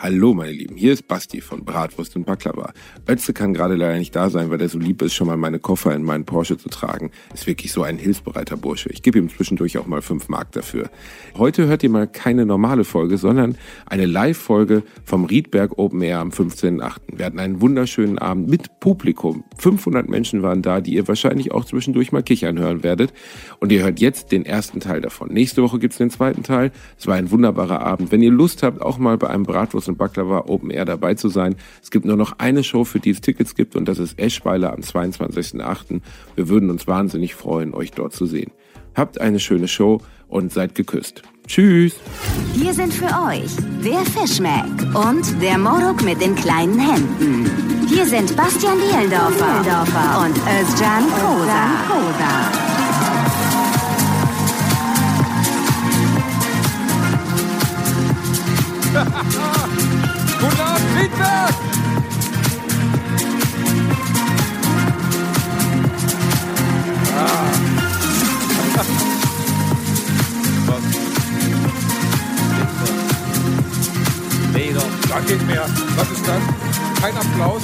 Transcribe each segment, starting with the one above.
Hallo meine Lieben, hier ist Basti von Bratwurst und Baklava. Ötze kann gerade leider nicht da sein, weil er so lieb ist, schon mal meine Koffer in meinen Porsche zu tragen. Ist wirklich so ein hilfsbereiter Bursche. Ich gebe ihm zwischendurch auch mal fünf Mark dafür. Heute hört ihr mal keine normale Folge, sondern eine Live-Folge vom Riedberg Open Air am 15.8. Wir hatten einen wunderschönen Abend mit Publikum. 500 Menschen waren da, die ihr wahrscheinlich auch zwischendurch mal kichern hören werdet. Und ihr hört jetzt den ersten Teil davon. Nächste Woche gibt's den zweiten Teil. Es war ein wunderbarer Abend. Wenn ihr Lust habt, auch mal bei einem Bratwurst und Baklava Open Air dabei zu sein. Es gibt nur noch eine Show, für die es Tickets gibt und das ist Eschweiler am 22.08. Wir würden uns wahnsinnig freuen, euch dort zu sehen. Habt eine schöne Show und seid geküsst. Tschüss. Hier sind für euch der Fischmeck und der Moruk mit den kleinen Händen. Hier sind Bastian Bielendorfer und Özcan Kosa. Guten Abend, Friedberg! Da geht mehr. Was ist das? Kein Applaus.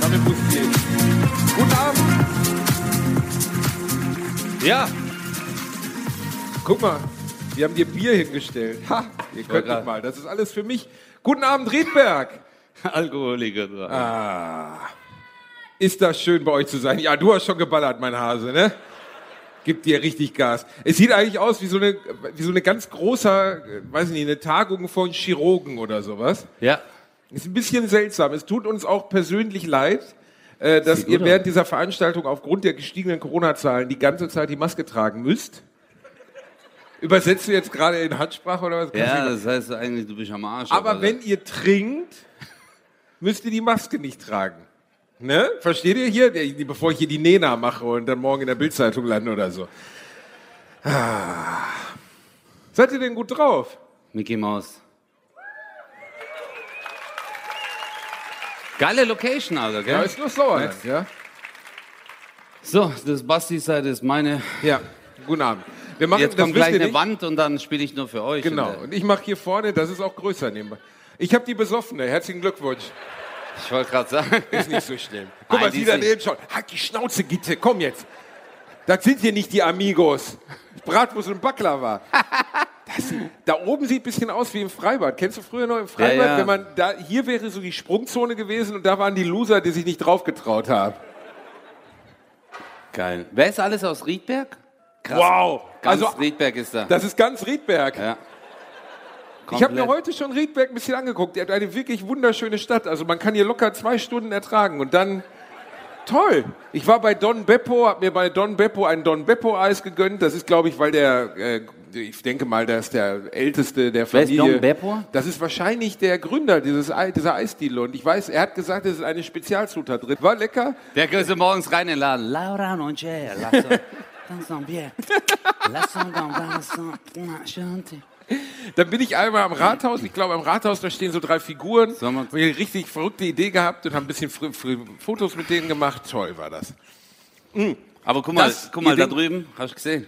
Damit muss ich gehen. Guten Abend. Ja. Guck mal, wir haben dir Bier hingestellt. Ha, ihr könnt grad- mal. Das ist alles für mich. Guten Abend, Riedberg. Alkoholiker. Ah. Ist das schön bei euch zu sein? Ja, du hast schon geballert, mein Hase, ne? Gibt dir richtig Gas. Es sieht eigentlich aus wie so eine, wie so eine ganz großer, weiß ich nicht, eine Tagung von Chirurgen oder sowas. Ja. Ist ein bisschen seltsam. Es tut uns auch persönlich leid, äh, dass ihr während dieser Veranstaltung aufgrund der gestiegenen Corona-Zahlen die ganze Zeit die Maske tragen müsst. Übersetzt du jetzt gerade in Handsprache oder was? Ja, das heißt eigentlich, du bist am Arsch. Aber wenn ihr trinkt, müsst ihr die Maske nicht tragen. Ne? Versteht ihr hier? Bevor ich hier die Nena mache und dann morgen in der Bildzeitung lande oder so. Ah. Seid ihr denn gut drauf? Mickey Mouse. Geile Location, Alter, gell? Ja, ist nur Sauerland, ja? So, das Basti-Seite ist meine. Ja, guten Abend. Wir machen, Jetzt kommt gleich eine nicht. Wand und dann spiele ich nur für euch. Genau. Und, äh, ich mache hier vorne, das ist auch größer nebenbei. Ich habe die besoffene. Herzlichen Glückwunsch. Ich wollte gerade sagen. Ist nicht so schlimm. Guck Nein, mal, sie ist daneben schaut. Halt die Schnauze, Gitte, komm jetzt. Das sind hier nicht die Amigos. Bratwurst und Baklava. Das, da oben sieht ein bisschen aus wie im Freibad. Kennst du früher noch im Freibad? Ja, ja. Wenn man da, hier wäre so die Sprungzone gewesen und da waren die Loser, die sich nicht drauf getraut haben. Geil. Wer ist alles aus Riedberg? Krass. Wow. Ganz Also, Riedberg ist da. das ist ganz Riedberg. ja. Ich habe mir heute schon Riedberg ein bisschen angeguckt. Er hat eine wirklich wunderschöne Stadt. Also man kann hier locker zwei Stunden ertragen und dann toll. Ich war bei Don Beppo, habe mir bei Don Beppo ein Don Beppo Eis gegönnt. Das ist, glaube ich, weil der, äh, ich denke mal, der ist der älteste der Wer ist Familie. Don Beppo? Das ist wahrscheinlich der Gründer dieses Ei, dieser Eisdiele. Und ich weiß, er hat gesagt, es ist eine Spezialzutat drin. War lecker. Der du morgens rein in den Laden. Laura non lasso, lasso bien. Lasso dann Dann bin ich einmal am Rathaus. Ich glaube, am Rathaus, da stehen so drei Figuren. Wir- Und ich eine richtig verrückte Idee gehabt und haben ein bisschen Fotos mit denen gemacht. Toll war das. Aber guck mal, Das- guck mal da drüben, hast du gesehen?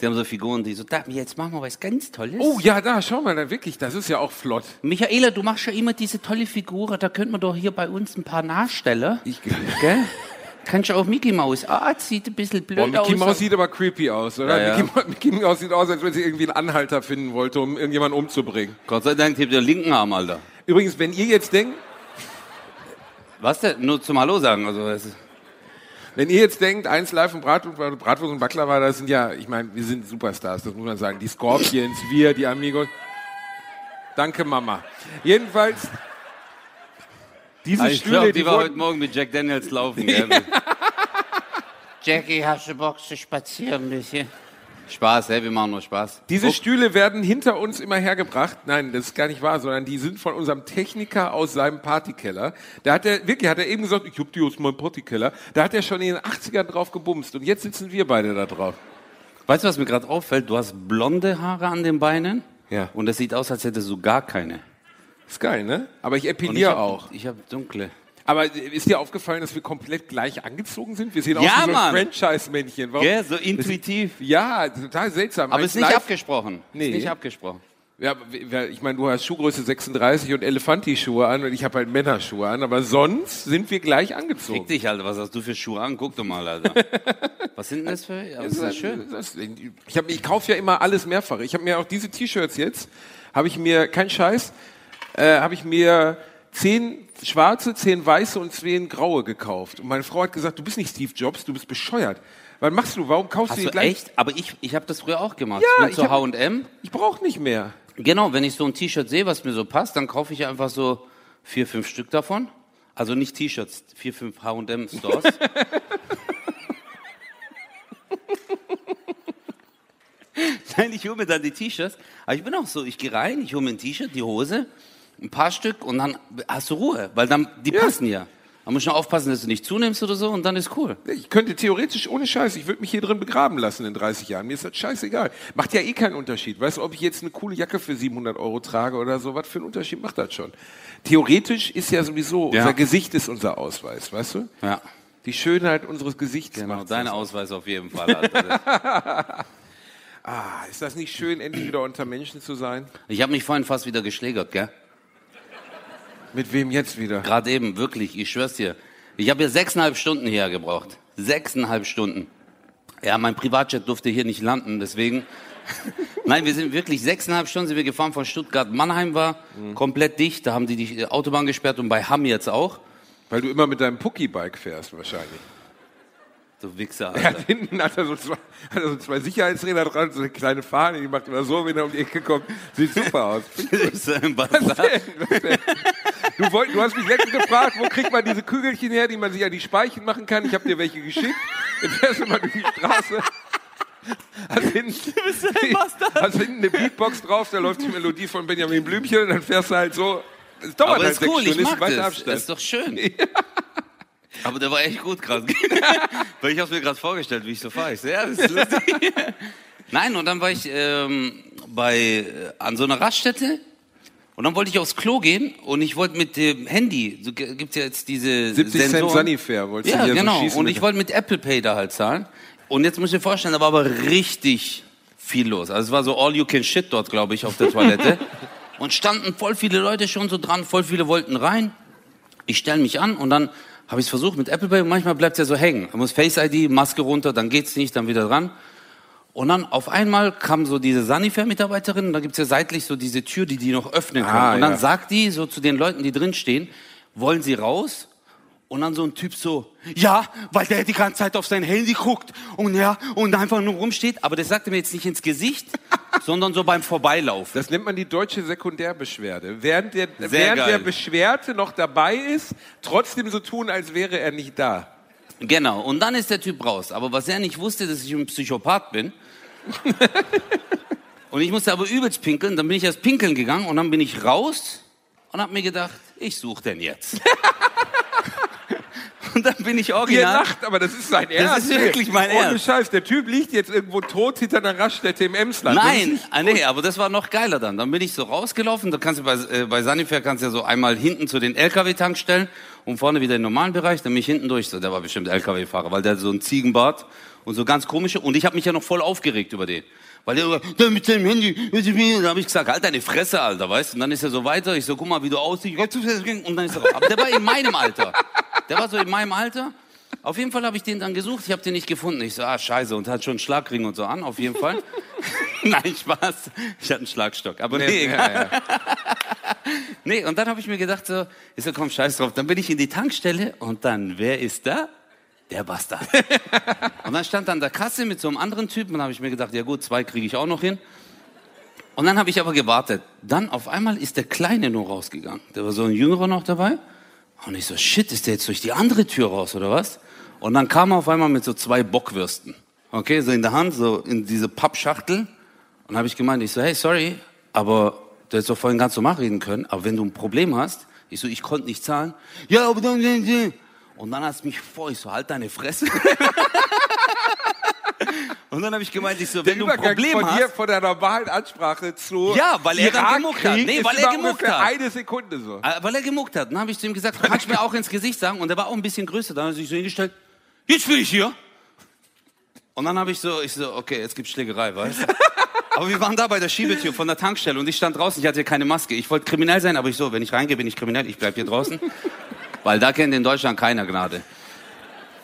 Die haben so Figuren, die so, da, jetzt machen wir was ganz Tolles. Oh ja, da, schau mal, da wirklich, das ist ja auch flott. Michaela, du machst ja immer diese tolle Figur, da könnte man doch hier bei uns ein paar nachstellen. Ich, Gell? Kannst du auch Mickey Maus. Ah, das sieht ein bisschen blöd Boah, Mickey aus. Mouse sieht aber creepy aus, oder? Ja, ja. Mickey, Mickey Mouse sieht aus, als wenn sie irgendwie einen Anhalter finden wollte, um irgendjemanden umzubringen. Gott sei Dank hebt der linken Arm, Alter. Übrigens, wenn ihr jetzt denkt, Was denn? Nur zum Hallo sagen. Also, ist- wenn ihr jetzt denkt, eins live und Brat, Bratwurst und Baklava, das sind ja, ich meine, wir sind Superstars, das muss man sagen. Die Scorpions, wir, die Amigos. Danke, Mama. Jedenfalls, diese Ah, ich Stühle, glaube, die die war heute Morgen mit Jack Daniels laufen. Gell? Jackie, hast du Bock zu spazieren ein bisschen? Spaß, hey, wir machen nur Spaß. diese Guck, Stühle werden hinter uns immer hergebracht. Nein, das ist gar nicht wahr, sondern die sind von unserem Techniker aus seinem Partykeller. Da hat er, wirklich, hat er eben gesagt, ich hab die aus meinem Partykeller. Da hat er schon in den 80ern drauf gebumst und jetzt sitzen wir beide da drauf. Weißt du, was mir gerade auffällt? Du hast blonde Haare an den Beinen. Ja. Und es sieht aus, als hättest du gar keine. Ist geil, ne? Aber ich epiliere auch. Ich habe dunkle. Aber ist dir aufgefallen, dass wir komplett gleich angezogen sind? Wir sehen aus Ja, wie so ein Franchise-Männchen. Warum? Gell, so intuitiv. Ja, total seltsam. Aber es ist nicht Live- abgesprochen. Nee. Ist nicht abgesprochen. Ja, ich meine, du hast Schuhgröße 36 und Elefanti-Schuhe an und ich habe halt Männerschuhe an, aber sonst sind wir gleich Fick angezogen. dich, Alter, was hast du für Schuhe an? Guck doch mal, Alter. Was sind denn das für? Ja, das ist ja schön. Das, ich hab, ich kaufe ja immer alles mehrfach. Ich habe mir auch diese T-Shirts jetzt, habe ich mir, kein Scheiß, äh, habe ich mir zehn schwarze, zehn weiße und zehn graue gekauft. Und meine Frau hat gesagt, du bist nicht Steve Jobs, du bist bescheuert. Was machst du? Warum kaufst Hast du du die gleich? echt? Aber ich, ich habe das früher auch gemacht. Ja, ich bin zu H&M. Ich brauche nicht mehr. Genau, wenn ich so ein T-Shirt sehe, was mir so passt, dann kaufe ich einfach so vier, fünf Stück davon. Also nicht T-Shirts, vier, fünf H&M-Stores. Nein, ich hole mir dann die T-Shirts. Aber ich bin auch so, ich gehe rein, ich hole mir ein T-Shirt, die Hose, ein paar Stück und dann hast du Ruhe, weil dann, die Ja. passen ja. Man muss schon aufpassen, dass du nicht zunimmst oder so und dann ist cool. Ich könnte theoretisch ohne Scheiß, ich würde mich hier drin begraben lassen in 30 Jahren. Mir ist das scheißegal. Macht ja eh keinen Unterschied. Weißt du, ob ich jetzt eine coole Jacke für 700 Euro trage oder so, was für einen Unterschied macht das schon? Theoretisch ist ja sowieso, Ja. unser Gesicht ist unser Ausweis, weißt du? Ja, Die Schönheit unseres Gesichts genau, dein Ausweis auf jeden Fall. Alter. Ah, ist das nicht schön, endlich wieder unter Menschen zu sein? Ich habe mich vorhin fast wieder geschlägert, gell? Mit wem jetzt wieder? Gerade eben, wirklich, ich schwör's dir. Ich habe hier sechseinhalb Stunden hierher gebraucht. Sechseinhalb Stunden. Ja, mein Privatjet durfte hier nicht landen, deswegen. Nein, wir sind wirklich sechseinhalb Stunden sind wir gefahren von Stuttgart. Mannheim war komplett dicht, da haben die die Autobahn gesperrt und bei Hamm jetzt auch. Weil du immer mit deinem Pucki-Bike fährst wahrscheinlich. Du Wichser, Er Alter. hat hinten hat er so zwei, hat er so zwei Sicherheitsräder dran, so eine kleine Fahne, die macht immer so, wenn er um die Ecke kommt. Sieht super aus. Du, wollt, du hast mich letztens gefragt, wo kriegt man diese Kügelchen her, die man sich an die Speichen machen kann. Ich habe dir welche geschickt. Jetzt fährst du mal durch die Straße. Hast hinten, hast hinten eine Beatbox drauf, da läuft die Melodie von Benjamin Blümchen und dann fährst du halt so. Es dauert Aber halt ist sechs cool, ich Stunden, ist ein mag weiter das. Abstand. Ist doch schön. Aber der war echt gut gerade. Weil ich habe mir gerade vorgestellt, wie ich so fahre. Ich so, ja, das ist lustig. Nein, und dann war ich ähm, bei, äh, an so einer Raststätte und dann wollte ich aufs Klo gehen und ich wollte mit dem Handy, so g- gibt's ja jetzt diese 70 Cent Sensoren. Sanifair wolltest Ja, du hier genau. so schießen. und ich wollte mit Apple Pay da halt zahlen. Und jetzt muss ich dir vorstellen, da war aber richtig viel los. Also es war so all you can shit dort, glaube ich, auf der Toilette. und standen voll viele Leute schon so dran, voll viele wollten rein. Ich stelle mich an und dann habe ich es versucht mit Apple Pay und manchmal bleibt es ja so hängen. Man muss Face ID, Maske runter, dann geht's nicht, dann wieder dran. Und dann auf einmal kam so diese Sanifair-Mitarbeiterin, da gibt's ja seitlich so diese Tür, die die noch öffnen können. Ah, und dann ja. sagt die so zu den Leuten, die drin stehen, wollen sie raus? Und dann so ein Typ so, ja, weil der die ganze Zeit auf sein Handy guckt und ja, und einfach nur rumsteht. Aber das sagte mir jetzt nicht ins Gesicht, sondern so beim Vorbeilaufen. Das nennt man die deutsche Sekundärbeschwerde. Während, der, Sehr während geil. der Beschwerte noch dabei ist, trotzdem so tun, als wäre er nicht da. Genau, und dann ist der Typ raus. Aber was er nicht wusste, dass ich ein Psychopath bin. und ich musste aber übelst pinkeln. Dann bin ich erst pinkeln gegangen und dann bin ich raus und hab mir gedacht, ich such den jetzt. und dann bin ich Ihr original. lacht, aber das ist sein Ernst. ist wirklich mein Ohne Ernst. Scheiß, der Typ liegt jetzt irgendwo tot hinter einer Raststätte im Emsland. Das Nein, ah, nee, aber das war noch geiler dann. Dann bin ich so rausgelaufen. Da kannst du bei, äh, bei Sanifair kannst du ja so einmal hinten zu den LKW-Tank stellen und vorne wieder in den normalen Bereich. Dann bin ich hinten durch. So, der war bestimmt LKW-Fahrer, weil der so ein Ziegenbart und so ganz komische. Und ich habe mich ja noch voll aufgeregt über den. Weil der, der mit seinem Handy, da habe ich gesagt, halt deine Fresse, Alter, weißt du? Und dann ist er so weiter, ich so, guck mal, wie du aussiehst, und dann ist er raus. Aber der war in meinem Alter. Der war so in meinem Alter. Auf jeden Fall habe ich den dann gesucht, ich habe den nicht gefunden. Ich so, ah, scheiße, und hat schon einen Schlagring und so an, auf jeden Fall. Nein, Spaß. Ich hatte einen Schlagstock, aber nee, Nee, egal. ja, ja. Nee, und dann habe ich mir gedacht, so, ich so, komm, scheiß drauf. Dann bin ich in die Tankstelle und dann, wer ist da? Der Bastard. und dann stand an der Kasse mit so einem anderen Typen und habe ich mir gedacht, ja gut, zwei kriege ich auch noch hin. Und dann habe ich aber gewartet. Dann auf einmal ist der Kleine nur rausgegangen. Da war so ein Jüngerer noch dabei. Und ich so, shit, ist der jetzt durch die andere Tür raus oder was? Und dann kam er auf einmal mit so zwei Bockwürsten. Okay, so in der Hand, so in diese Pappschachtel. Und habe ich gemeint, ich so, hey, sorry, aber du hättest doch vorhin ganz normal reden können. Aber wenn du ein Problem hast, ich so, ich konnte nicht zahlen. Ja, aber dann, dann, dann. Und dann hat es mich vor, ich so, halt deine Fresse. Und dann habe ich gemeint, ich so, Der wenn du ein Übergang Problem von hast. hier, von der normalen Ansprache zu Ja, weil er dann gemuckt hat. Nee, weil er gemuckt hat. eine Sekunde so. Äh, Weil er gemuckt hat. Dann habe ich zu ihm gesagt, du kannst mir auch ins Gesicht sagen. Und er war auch ein bisschen größer. Dann hat er sich so hingestellt, jetzt bin ich hier. Und dann habe ich so, ich so, okay, jetzt gibt's Schlägerei, weißt du? Aber wir waren da bei der Schiebetür von der Tankstelle und ich stand draußen, ich hatte keine Maske. Ich wollte kriminell sein, aber ich so, wenn ich reingehe, bin ich kriminell, ich bleib hier draußen. Weil da kennt in Deutschland keiner Gnade.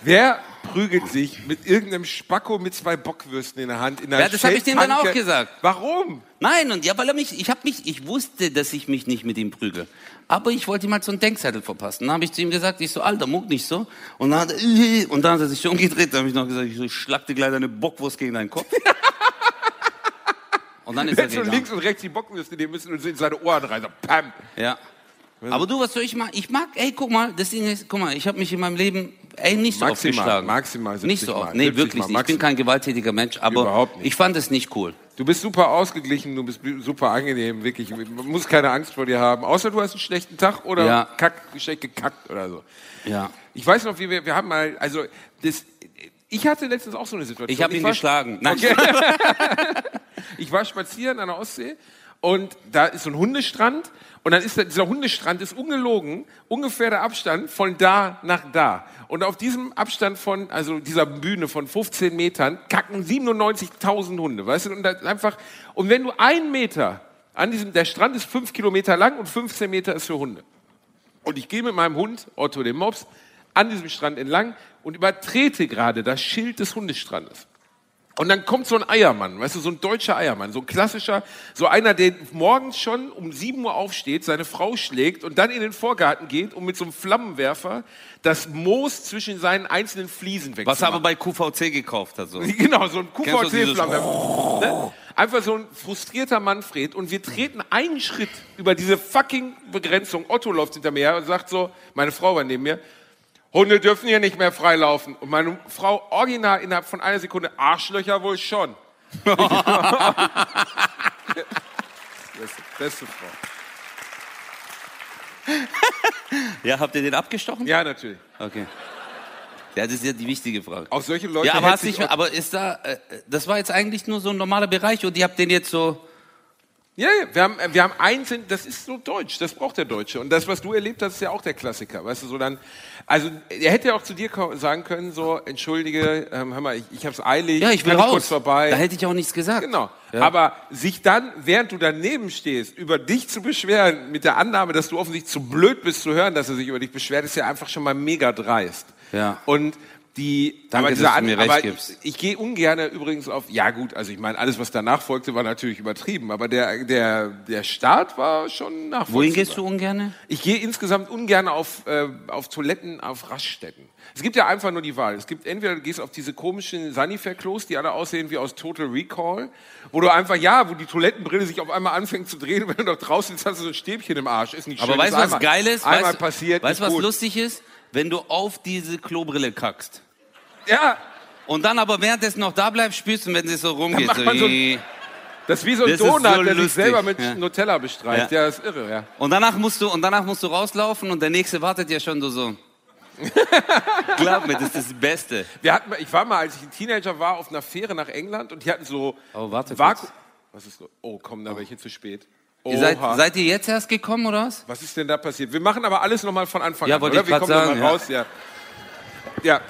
Wer prügelt sich mit irgendeinem Spacko mit zwei Bockwürsten in der Hand in einer Ja, das hab ich dem dann auch gesagt. Warum? Nein, und ja, weil er mich, ich habe mich, ich wusste, dass ich mich nicht mit ihm prügel. Aber ich wollte ihm halt so einen Denkzettel verpassen. Dann habe ich zu ihm gesagt, ich so, Alter, muck nicht so. Und dann hat er, und dann hat er sich so umgedreht, dann habe ich noch gesagt, ich so, ich schlag dir gleich deine Bockwurst gegen deinen Kopf. und dann ist er gegangen. links und rechts die Bockwürste nehmen müssen sind in seine Ohren rein. So, pam. Ja. Aber du, was soll ich machen? Ich mag, ey, guck mal, das Ding ist, guck mal, ich habe mich in meinem Leben, ey, nicht so oft Maximal, geschlagen. maximal 70 Nicht so oft, Mal, nee, 70 wirklich Mal, nicht. Ich bin kein gewalttätiger Mensch, aber ich fand es nicht cool. Du bist super ausgeglichen, du bist super angenehm, wirklich. Man muss keine Angst vor dir haben. Außer du hast einen schlechten Tag oder Ja. kack, schlecht gekackt oder so. Ja. Ich weiß noch, wie wir, wir haben mal, also, das, ich hatte letztens auch so eine Situation. Ich habe ihn war- geschlagen. Nein, Okay. ich war spazieren an der Ostsee und da ist so ein Hundestrand und dann ist da, dieser Hundestrand ist ungelogen ungefähr der Abstand von da nach da. Und auf diesem Abstand von, also dieser Bühne von 15 Metern, kacken 97.000 Hunde, weißt du? Und einfach, und wenn du einen Meter an diesem, der Strand ist fünf Kilometer lang und 15 Meter ist für Hunde. Und ich gehe mit meinem Hund, Otto dem Mops, an diesem Strand entlang und übertrete gerade das Schild des Hundestrandes. Und dann kommt so ein Eiermann, weißt du, so ein deutscher Eiermann, so ein klassischer, so einer, der morgens schon um 7 Uhr aufsteht, seine Frau schlägt und dann in den Vorgarten geht, um mit so einem Flammenwerfer das Moos zwischen seinen einzelnen Fliesen was wegzumachen. er aber bei QVC gekauft hat. So. Genau, so ein QVC-Flammenwerfer. Ne? Einfach so ein frustrierter Manfred und wir treten einen Schritt über diese fucking Begrenzung. Otto läuft hinter mir her und sagt so, meine Frau war neben mir, Hunde dürfen hier nicht mehr freilaufen. Und meine Frau original innerhalb von einer Sekunde, Arschlöcher wohl schon. beste, beste Frau. Ja, habt ihr den abgestochen? Ja, natürlich. Okay. Ja, das ist ja die wichtige Frage. Auch solche Leute Ja, aber hast nicht, aber ist da, äh, das war jetzt eigentlich nur so ein normaler Bereich und ihr habt den jetzt so, Ja, ja, wir haben, wir haben eins, in- das ist so deutsch, das braucht der Deutsche. Und das, was du erlebt hast, ist ja auch der Klassiker. Weißt du, so dann, also, er hätte ja auch zu dir sagen können, so, entschuldige, ähm, hör mal, ich, ich hab's eilig, ja, ich will raus. kurz vorbei. Da hätte ich auch nichts gesagt. Genau. Ja. Aber sich dann, während du daneben stehst, über dich zu beschweren, mit der Annahme, dass du offensichtlich zu blöd bist zu hören, dass er sich über dich beschwert, ist ja einfach schon mal mega dreist. Ja. Und die, Danke, aber dass dieser du An- mir recht aber gibst. Ich, ich gehe ungern übrigens auf, ja gut, also ich meine, alles, was danach folgte, war natürlich übertrieben, aber der, der, der Start war schon nachvollziehbar. Wohin gehst du ungerne? Ich gehe insgesamt ungern auf, äh, auf Toiletten, auf Raststätten. Es gibt ja einfach nur die Wahl. Es gibt entweder du gehst auf diese komischen Sanifair-Klos, die alle aussehen wie aus Total Recall, wo du einfach, ja, wo die Toilettenbrille sich auf einmal anfängt zu drehen wenn du noch draußen sitzt, hast du so ein Stäbchen im Arsch. Ist nicht schön. Aber weißt du, was einmal, geil ist? Einmal weißt, passiert. Weißt du, was gut. lustig ist? Wenn du auf diese Klobrille kackst. Ja, Und dann aber währenddessen noch da bleibst, spürst du, wenn sie so rumgeht. man so ein- das ist wie so ein Das Donut, so der sich lustig. selber mit Ja. Nutella bestreicht. Ja. Ja. das ist irre, ja. und danach musst du, und danach musst du rauslaufen und der nächste wartet ja schon so so. Glaub mir, das ist das Beste. Wir hatten, ich war mal, als ich ein Teenager war, auf einer Fähre nach England und die hatten so Oh, warte Vaku-. Was ist so? Oh, komm, da welche zu spät. Ihr seid, seid ihr jetzt erst gekommen oder was? Was ist denn da passiert? Wir machen aber alles nochmal von Anfang Ja, an, wollte oder? ich kommen sagen, ja. raus, ja. Ja,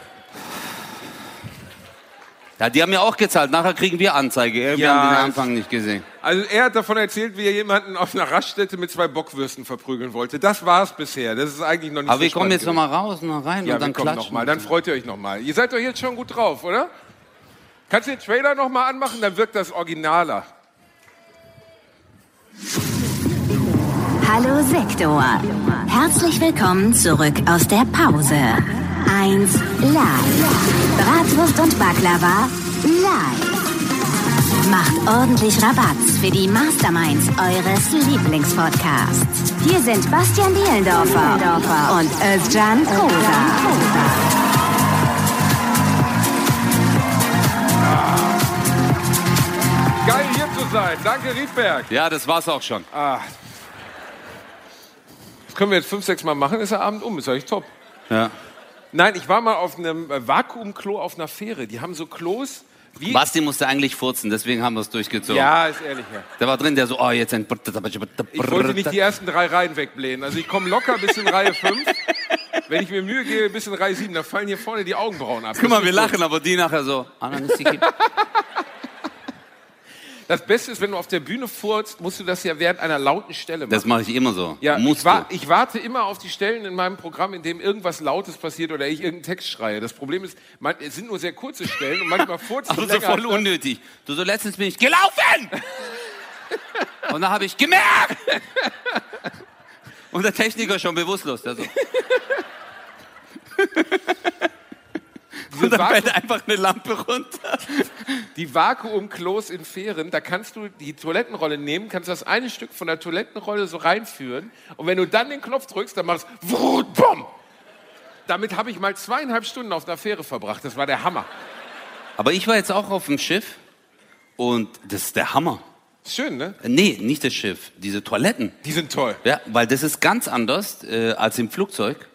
Ja, die haben ja auch gezahlt. Nachher kriegen wir Anzeige. Wir Ja, haben den es- Anfang nicht gesehen. also er hat davon erzählt, wie er jemanden auf einer Raststätte mit zwei Bockwürsten verprügeln wollte. Das war's bisher. Das ist eigentlich noch nicht Aber so wir kommen jetzt nochmal raus und noch rein Ja, und dann wir kommen klatschen. nochmal. Dann freut ihr euch nochmal. Ihr seid doch jetzt schon gut drauf, oder? Kannst du den Trailer nochmal anmachen? Dann wirkt das originaler. Hallo Sektor. Herzlich willkommen zurück aus der Pause. Eins live. Bratwurst und Baklava live. Macht ordentlich Rabatz für die Masterminds eures Lieblingspodcasts. Hier sind Bastian Bielendorfer und Özcan Kosa. Geil hier zu sein. Danke, Riedberg. Ja, das war's auch schon. Das können wir jetzt fünf, sechs Mal machen, ist der Abend um. Ist eigentlich top. Ja. Nein, ich war mal auf einem äh, Vakuumklo auf einer Fähre. Die haben so Klos wie... Basti musste eigentlich furzen, deswegen haben wir es durchgezogen. Ja, ist ehrlich, ja. Der war drin, der so, oh, jetzt ein... Ich wollte nicht die ersten drei Reihen wegblähen. Also ich komme locker bis in Reihe 5. Wenn ich mir Mühe gebe, bis in Reihe 7, da fallen hier vorne die Augenbrauen ab. Guck mal, wir lachen, aber die nachher so. Das Beste ist, wenn du auf der Bühne furzt, musst du das ja während einer lauten Stelle machen. Das mache ich immer so. ja, ich, wa ich warte immer auf die Stellen in meinem Programm, in dem irgendwas Lautes passiert oder ich irgendeinen Text schreie. Das Problem ist, man, es sind nur sehr kurze Stellen und manchmal furzt Aber du so länger voll unnötig. Du, so letztens bin ich gelaufen! Und dann habe ich gemerkt! Und der Techniker schon bewusstlos. Der so. Und dann fällt einfach eine Lampe runter. Die Vakuumklos in Fähren, da kannst du die Toilettenrolle nehmen, kannst das eine Stück von der Toilettenrolle so reinführen und wenn du dann den Knopf drückst, dann machst du Wut, bumm. Damit habe ich mal zweieinhalb Stunden auf einer Fähre verbracht. Das war der Hammer. Aber ich war jetzt auch auf dem Schiff und das ist der Hammer. Schön, ne? Äh, Nee, nicht das Schiff, diese Toiletten. Die sind toll. Ja, weil das ist ganz anders äh, als im Flugzeug.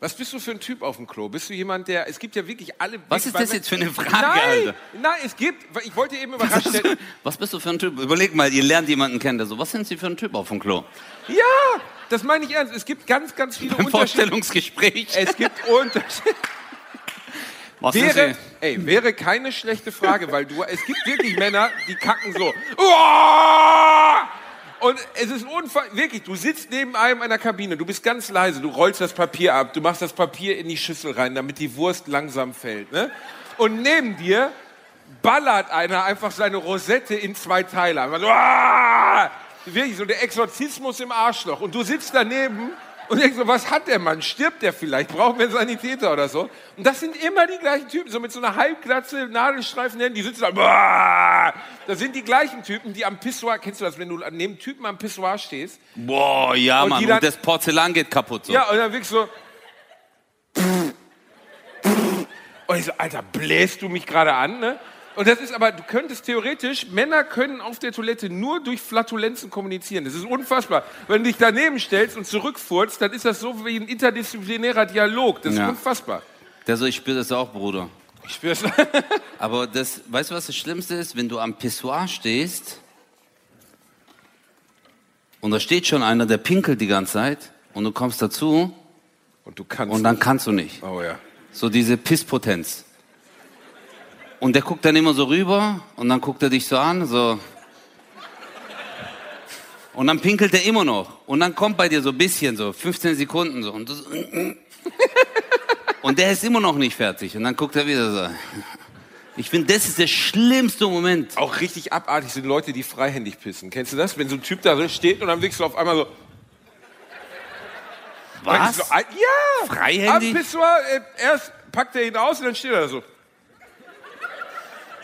Was bist du für ein Typ auf dem Klo? Bist du jemand, der, es gibt ja wirklich alle... Was ist das jetzt für eine Frage, nein, Alter? Nein, es gibt, ich wollte eben überrascht werden. Was bist du für ein Typ? Überleg mal, ihr lernt jemanden kennen, der so, was sind Sie für ein Typ auf dem Klo? Ja, das meine ich ernst. Es gibt ganz, ganz viele Im Unterschiede. Vorstellungsgespräch. Es gibt Unterschiede. Was Wäre, ey, wäre keine schlechte Frage, weil du, es gibt wirklich Männer, die kacken so. Uah! Und es ist unfall, wirklich, du sitzt neben einem einer Kabine, du bist ganz leise, du rollst das Papier ab, du machst das Papier in die Schüssel rein, damit die Wurst langsam fällt, ne? Und neben dir ballert einer einfach seine Rosette in zwei Teile. Einfach so! Wirklich so der Exorzismus im Arschloch. Und du sitzt daneben und denkst so, was hat der Mann? Stirbt der vielleicht? Brauchen wir einen Sanitäter oder so? Und das sind immer die gleichen Typen, so mit so einer Halbglatze, Nadelstreifen, die sitzen da. Boah! Das sind die gleichen Typen, die am Pissoir, kennst du das, wenn du dem Typen am Pissoir stehst? Boah, ja, Und Mann, dann- und das Porzellan geht kaputt. So. Ja, und dann wirklich so. Und ich so, Alter, bläst du mich gerade an, ne? Und das ist aber, du könntest theoretisch, Männer können auf der Toilette nur durch Flatulenzen kommunizieren. Das ist unfassbar. Wenn du dich daneben stellst und zurückfurzt, dann ist das so wie ein interdisziplinärer Dialog. Das ist Ja. unfassbar. Der so, ich spüre das auch, Bruder. Ich spür's. Aber das, weißt du, was das Schlimmste ist? Wenn du am Pissoir stehst und da steht schon einer, der pinkelt die ganze Zeit und du kommst dazu Und du kannst. und dann kannst du nicht. oh ja. So diese Pisspotenz. Und der guckt dann immer so rüber und dann guckt er dich so an, so. Und dann pinkelt er immer noch. Und dann kommt bei dir so ein bisschen, so 15 Sekunden so. Und, das, und der ist immer noch nicht fertig. Und dann guckt er wieder so. Ich finde, das ist der schlimmste Moment. Auch richtig abartig sind Leute, die freihändig pissen. Kennst du das? Wenn so ein Typ da so steht und dann wirkst du auf einmal so. Was? So, ja! Freihändig? Am Pissoir, äh, erst packt er ihn aus und dann steht er da so.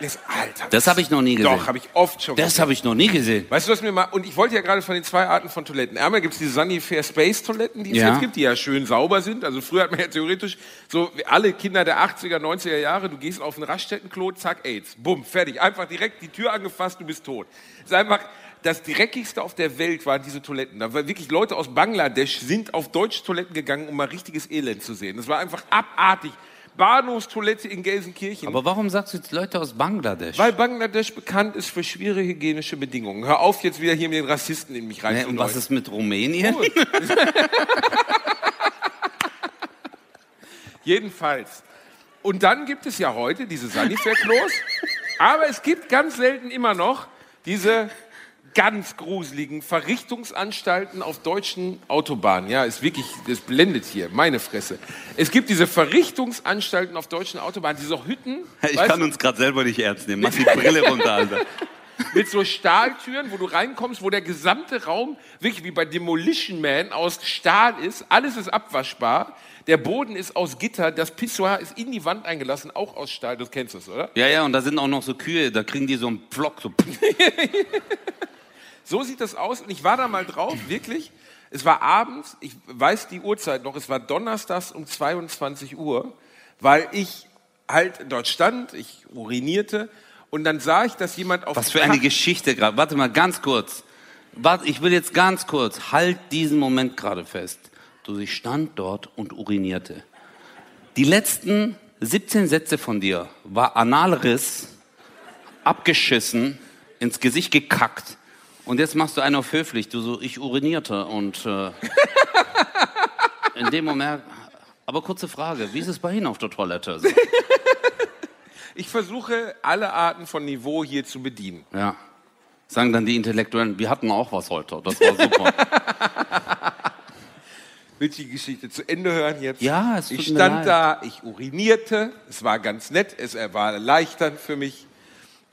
Das, Alter. Das habe ich noch nie gesehen. Doch, habe ich oft schon Das habe ich noch nie gesehen. Weißt du, was mir mal, und ich wollte ja gerade von den zwei Arten von Toiletten. Einmal gibt es diese Sunny Fair Space Toiletten, die es Ja. jetzt gibt, die ja schön sauber sind. Also früher hat man ja theoretisch so, alle Kinder der 80er, 90er Jahre, du gehst auf ein Raststättenklo, zack, AIDS. Bumm, fertig. Einfach direkt die Tür angefasst, du bist tot. Das ist einfach, das dreckigste auf der Welt waren diese Toiletten. Da war wirklich Leute aus Bangladesch sind auf deutsche Toiletten gegangen, um mal richtiges Elend zu sehen. Das war einfach abartig. Bahnhofstoilette in Gelsenkirchen. Aber warum sagst du jetzt Leute aus Bangladesch? Weil Bangladesch bekannt ist für schwere hygienische Bedingungen. Hör auf, jetzt wieder hier mit den Rassisten in mich Hä, und reinzuläuten. was ist mit Rumänien? Jedenfalls. Und dann gibt es ja heute diese Sanifair-Klos. aber es gibt ganz selten immer noch diese ganz gruseligen Verrichtungsanstalten auf deutschen Autobahnen. Ja, ist wirklich, das blendet hier, meine Fresse. Es gibt diese Verrichtungsanstalten auf deutschen Autobahnen, diese Hütten. Ich kann du, uns gerade selber nicht ernst nehmen. Mach die Brille runter, Alter. mit so Stahltüren, wo du reinkommst, wo der gesamte Raum wirklich wie bei Demolition Man aus Stahl ist. Alles ist abwaschbar. Der Boden ist aus Gitter. Das Pissoir ist in die Wand eingelassen, auch aus Stahl. Du kennst das, oder? Ja, ja, und da sind auch noch so Kühe, da kriegen die so einen Pflock. So. So sieht das aus. Und ich war da mal drauf, wirklich. Es war abends, ich weiß die Uhrzeit noch, es war donnerstags um 22 Uhr, weil ich halt dort stand, ich urinierte und dann sah ich, dass jemand auf Was für eine Geschichte gerade. Warte mal, ganz kurz. Warte, ich will jetzt ganz kurz, halt diesen Moment gerade fest. Du, ich stand dort und urinierte. Die letzten 17 Sätze von dir war Analriss, abgeschissen, ins Gesicht gekackt. Und jetzt machst du einen auf höflich. Du so, ich urinierte und äh, in dem Moment. Aber kurze Frage, wie ist es bei Ihnen auf der Toilette? So. Ich versuche alle Arten von Niveau hier zu bedienen. Ja. Sagen dann die Intellektuellen, wir hatten auch was heute. Das war super. Willst du die Geschichte zu Ende hören jetzt? Ja, es tut Ich stand leid. da, ich urinierte, es war ganz nett, es war erleichternd für mich.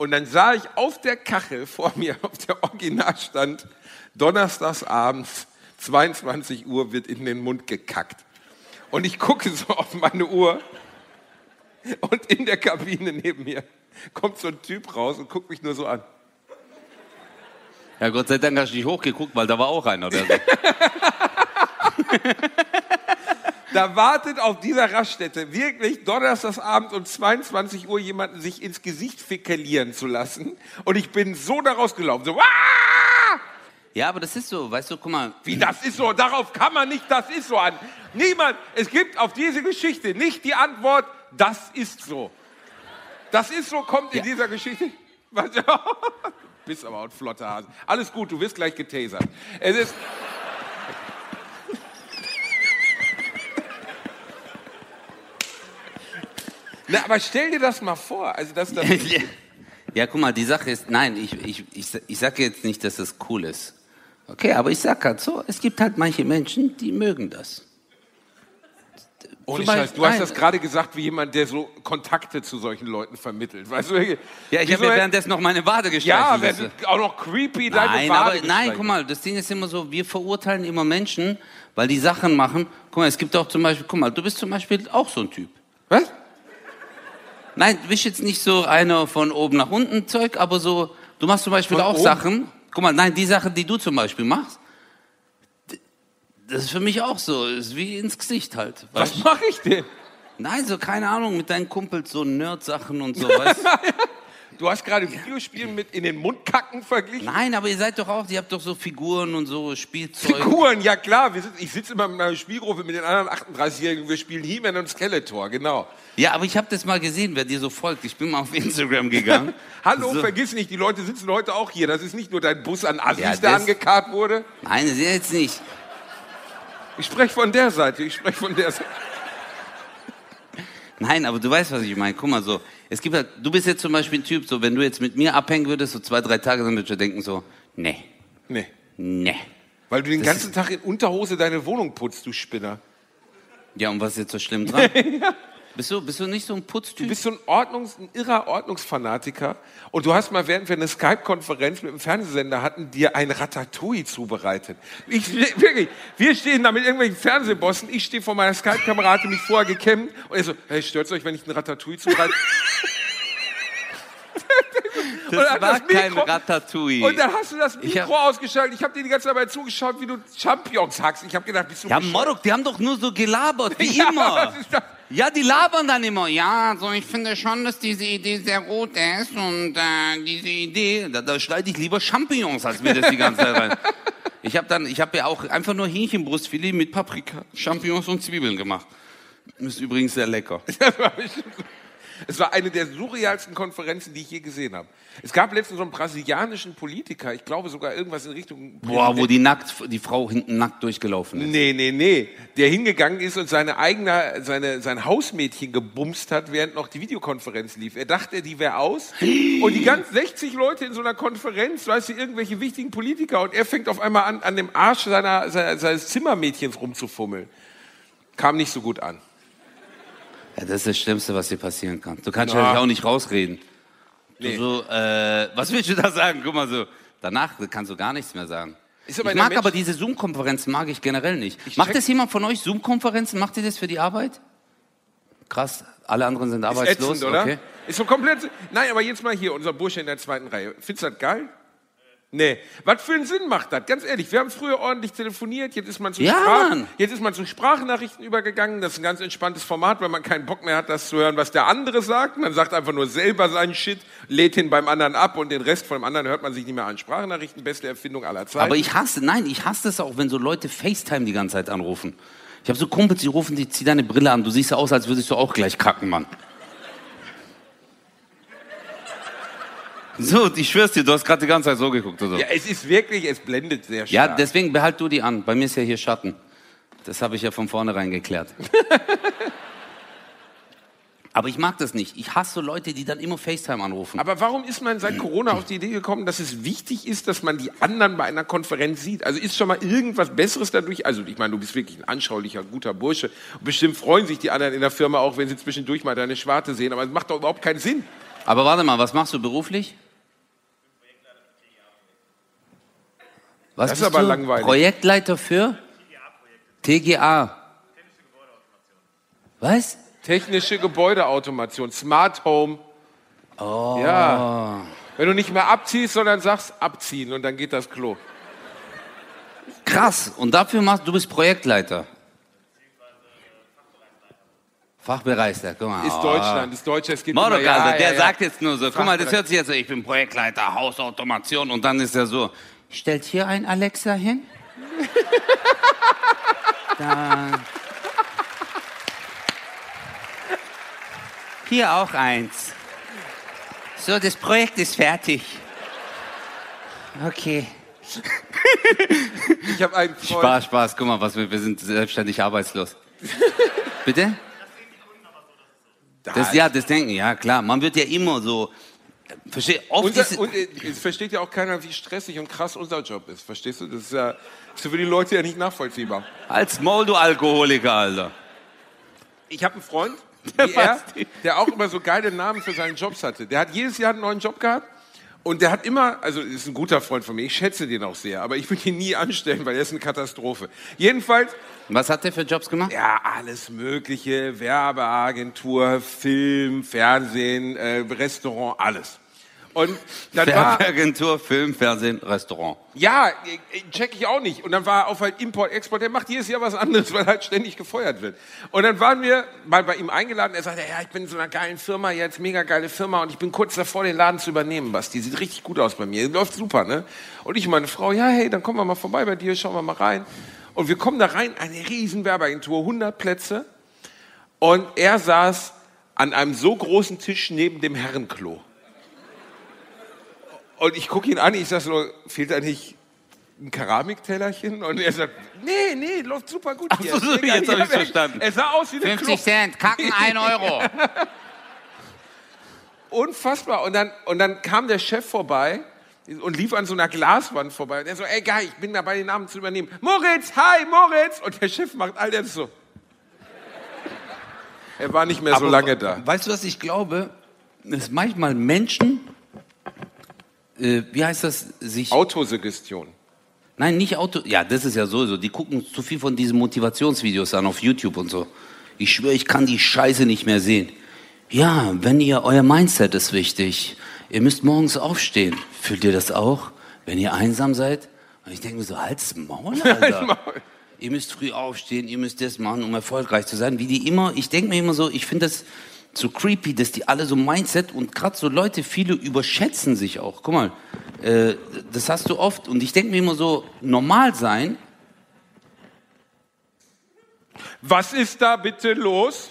Und dann sah ich auf der Kachel vor mir, auf der Original stand, donnerstags abends, 22 Uhr wird in den Mund gekackt. Und ich gucke so auf meine Uhr und in der Kabine neben mir kommt so ein Typ raus und guckt mich nur so an. Ja, Gott sei Dank hast du nicht hochgeguckt, weil da war auch einer. Der so. Da wartet auf dieser Raststätte wirklich Donnerstagsabend um 22 Uhr jemanden sich ins Gesicht fäkalieren zu lassen. Und ich bin so daraus gelaufen. So, "Wah!" Ja, aber das ist so, weißt du, guck mal. wie das ist so, darauf kann man nicht, das ist so an. Niemand, es gibt auf diese Geschichte nicht die Antwort, das ist so. Das ist so, kommt in dieser Geschichte. Was- Bist aber auch ein flotter Hase. Alles gut, du wirst gleich getasert. Es ist. Na, aber stell dir das mal vor. Also, das, das, Ja, guck mal, die Sache ist, nein, ich, ich, ich, ich sage jetzt nicht, dass das cool ist. Okay, aber ich sag halt so, es gibt halt manche Menschen, die mögen das. Ohne Scheiß, du hast nein. das gerade gesagt wie jemand, der so Kontakte zu solchen Leuten vermittelt. Weißt du? Ja, ich habe hätt- währenddessen noch meine Wade Ja, gestreichelt. wenn du. du auch noch creepy deine Nein, Wade aber nein, guck mal, das Ding ist immer so, wir verurteilen immer Menschen, weil die Sachen machen. Guck mal, es gibt auch zum Beispiel, guck mal, du bist zum Beispiel auch so ein Typ. Was? Nein, du bist jetzt nicht so einer von oben nach unten Zeug, aber so, du machst zum Beispiel Von auch oben? Sachen. Guck mal, nein, die Sachen, die du zum Beispiel machst, das ist für mich auch so, ist wie ins Gesicht halt. Was mache ich denn? Nein, so keine Ahnung, mit deinen Kumpels so Nerd-Sachen und so, weißt du? Hast gerade Videospielen mit in den Mund kacken verglichen? Nein, aber ihr seid doch auch, ihr habt doch so Figuren und so Spielzeug. Figuren, ja klar. Sind, ich sitze immer in meiner Spielgruppe mit den anderen 38-Jährigen. Wir spielen He-Man und Skeletor, genau. Ja, aber ich habe das mal gesehen, wer dir so folgt. Ich bin mal auf Instagram gegangen. Hallo, So. vergiss nicht, die Leute sitzen heute auch hier. Das ist nicht nur dein Bus an Assis, Ja, der angekarrt wurde. Nein, das ist jetzt nicht. Ich spreche von der Seite, ich spreche von der Seite. Nein, aber du weißt, was ich meine. Guck mal so. Es gibt halt, du bist jetzt zum Beispiel ein Typ, so, wenn du jetzt mit mir abhängen würdest, so zwei, drei Tage, dann würdest du denken so, nee, Nee. nee. Weil du den Das ganzen Tag in Unterhose deine Wohnung putzt, du Spinner. Ja, und was ist jetzt so schlimm dran? Bist du, bist du nicht so ein Du Putztyp? bist so ein, Ordnungs-, ein irrer Ordnungsfanatiker und du hast mal, während wir eine Skype-Konferenz mit dem Fernsehsender hatten, dir ein Ratatouille zubereitet. Ich, wirklich, wir stehen da mit irgendwelchen Fernsehbossen, ich stehe vor meiner Skype-Kamera, hatte mich vorher gekämmt und er so, hey, stört's euch, wenn ich einen Ratatouille zubereite? Das war das kein Mikro- Ratatouille. Und dann hast du das Ich Mikro ausgeschaltet. Ich habe dir die ganze Zeit zugeschaut, wie du Champignons hackst. Ich habe gedacht, bist du ja? Morok, die haben doch nur so gelabert, wie Ja, immer. Ja, die labern dann immer. Ja, so ich finde schon, dass diese Idee sehr gut ist und äh, diese Idee, da, da schneide ich lieber Champignons, als mir das die ganze Zeit rein. Ich habe dann, ich habe ja auch einfach nur Hähnchenbrustfilet mit Paprika, Champignons und Zwiebeln gemacht. Ist übrigens sehr lecker. Es war eine der surrealsten Konferenzen, die ich je gesehen habe. Es gab letztens so einen brasilianischen Politiker, ich glaube sogar irgendwas in Richtung. Boah, wo die nackt, die Frau hinten nackt durchgelaufen ist. Nee, nee, nee. Der hingegangen ist und seine eigene, seine, sein Hausmädchen gebumst hat, während noch die Videokonferenz lief. Er dachte, die wäre aus. Und die ganzen 60 Leute in so einer Konferenz, weißt du, irgendwelche wichtigen Politiker. Und er fängt auf einmal an, an dem Arsch seiner, seines Zimmermädchens rumzufummeln. Kam nicht so gut an. Ja, das ist das Schlimmste, was dir passieren kann. Du kannst Ja. auch nicht rausreden. Nee. So, äh, was willst du da sagen? Guck mal so, danach kannst du gar nichts mehr sagen. Ist aber ich mag aber Mensch- diese Zoom-Konferenzen mag ich generell nicht. Ich Macht das jemand von euch Zoom-Konferenzen? Macht ihr das für die Arbeit? Krass, alle anderen sind Ist arbeitslos. ätzend, oder? Okay. Ist so komplett. Nein, aber jetzt mal hier, unser Bursche in der zweiten Reihe. Findest du das geil? Nee. Was für einen Sinn macht das? Ganz ehrlich, wir haben früher ordentlich telefoniert, jetzt ist man zu, Ja, Sprach jetzt ist man zu Sprachnachrichten übergegangen. Das ist ein ganz entspanntes Format, weil man keinen Bock mehr hat, das zu hören, was der andere sagt. Man sagt einfach nur selber seinen Shit, lädt ihn beim anderen ab und den Rest von dem anderen hört man sich nicht mehr an. Sprachnachrichten, beste Erfindung aller Zeiten. Aber ich hasse, nein, ich hasse es auch, wenn so Leute FaceTime die ganze Zeit anrufen. Ich habe so Kumpels, die rufen, die zieh deine Brille an, du siehst ja aus, als würdest du auch gleich kacken, Mann. So, ich schwör's dir, du hast gerade die ganze Zeit so geguckt. Oder? ja, es ist wirklich, es blendet sehr Ja, stark. deswegen behalt du die an. Bei mir ist ja hier Schatten. Das habe ich ja von vornherein geklärt. Aber ich mag das nicht. Ich hasse Leute, die dann immer FaceTime anrufen. Aber warum ist man seit Corona auf die Idee gekommen, dass es wichtig ist, dass man die anderen bei einer Konferenz sieht? Also ist schon mal irgendwas Besseres dadurch? Also ich meine, du bist wirklich ein anschaulicher, guter Bursche. Bestimmt freuen sich die anderen in der Firma auch, wenn sie zwischendurch mal deine Schwarte sehen. Aber es macht doch überhaupt keinen Sinn. Aber warte mal, was machst du beruflich? Was Das ist aber du? langweilig. Projektleiter für? TGA. Was? Technische Gebäudeautomation, Smart Home. Oh. Ja. Wenn du nicht mehr abziehst, sondern sagst abziehen und dann geht das Klo. Krass. Und dafür machst du bist Projektleiter. Fachbereichsleiter, guck mal. Ist oh. Deutschland, ist Deutschland, es geht Mordok, immer, ja, also, ja, der ja. sagt jetzt nur so, guck mal, das hört sich jetzt so, ich bin Projektleiter, Hausautomation und dann ist er so, stellt hier ein Alexa hin. Dann. Hier auch eins. So, das Projekt ist fertig. Okay. Ich habe einen Freund. Spaß, Spaß, guck mal, was wir, wir sind selbstständig arbeitslos. Bitte? Das, ja, das denken, ja klar. Man wird ja immer so, versteh, oft ist, Unser, und äh, es versteht ja auch keiner, wie stressig und krass unser Job ist. Verstehst du? Das ist ja ist für die Leute ja nicht nachvollziehbar. als Maul, du Alkoholiker, Alter. Ich habe einen Freund, Der er, der auch immer so geile Namen für seine Jobs hatte. Der hat jedes Jahr einen neuen Job gehabt. Und der hat immer, also ist ein guter Freund von mir, ich schätze den auch sehr, aber ich würde ihn nie anstellen, weil er ist eine Katastrophe. Jedenfalls, Was hat der für Jobs gemacht? ja, alles Mögliche, Werbeagentur, Film, Fernsehen, äh, Restaurant, alles. Und dann war, Werbeagentur, Film, Fernsehen, Restaurant. ja, äh, check ich auch nicht. Und dann war er auf halt Import, Export, der macht jedes Jahr was anderes, weil er halt ständig gefeuert wird. Und dann waren wir mal bei ihm eingeladen, er sagte, ja, ich bin in so einer geilen Firma, jetzt mega geile Firma und ich bin kurz davor, den Laden zu übernehmen, Basti. Sieht richtig gut aus bei mir, läuft super, ne? Und ich und meine Frau, ja, hey, dann kommen wir mal vorbei bei dir, schauen wir mal rein. Und wir kommen da rein, eine riesen Werbeagentur, 100 Plätze. Und er saß an einem so großen Tisch neben dem Herrenklo. Und ich gucke ihn an, ich sag so, fehlt da nicht ein Keramiktellerchen? Und er sagt, nee, nee, läuft super gut hier. Ach so, Mega, jetzt hab ja, ich's verstanden. Er sah aus wie eine 50 Klo. Cent, kacken 1 Euro. Unfassbar. Und dann, und dann kam der Chef vorbei und lief an so einer Glaswand vorbei. Und er so, ey, geil, ich bin dabei, den Namen zu übernehmen. Moritz, hi, Moritz. Und der Chef macht all das so. Er war nicht mehr so lange da. Weißt du, was ich glaube? Dass manchmal Menschen, äh, wie heißt das, sich Autosuggestion. Nein, nicht Auto. Ja, das ist ja sowieso. Die gucken zu viel von diesen Motivationsvideos an auf YouTube und so. Ich schwöre, ich kann die Scheiße nicht mehr sehen. Ja, wenn ihr, euer Mindset ist wichtig. Ihr müsst morgens aufstehen. Fühlt ihr das auch? Wenn ihr einsam seid? Und ich denke mir so, halt's Maul, Alter. Ihr müsst früh aufstehen, ihr müsst das machen, um erfolgreich zu sein. Wie die immer, ich denke mir immer so, ich finde das so creepy, dass die alle so Mindset und gerade so Leute, viele überschätzen sich auch. Guck mal, äh, das hast du oft. Und ich denke mir immer so, normal sein, Was ist da bitte los?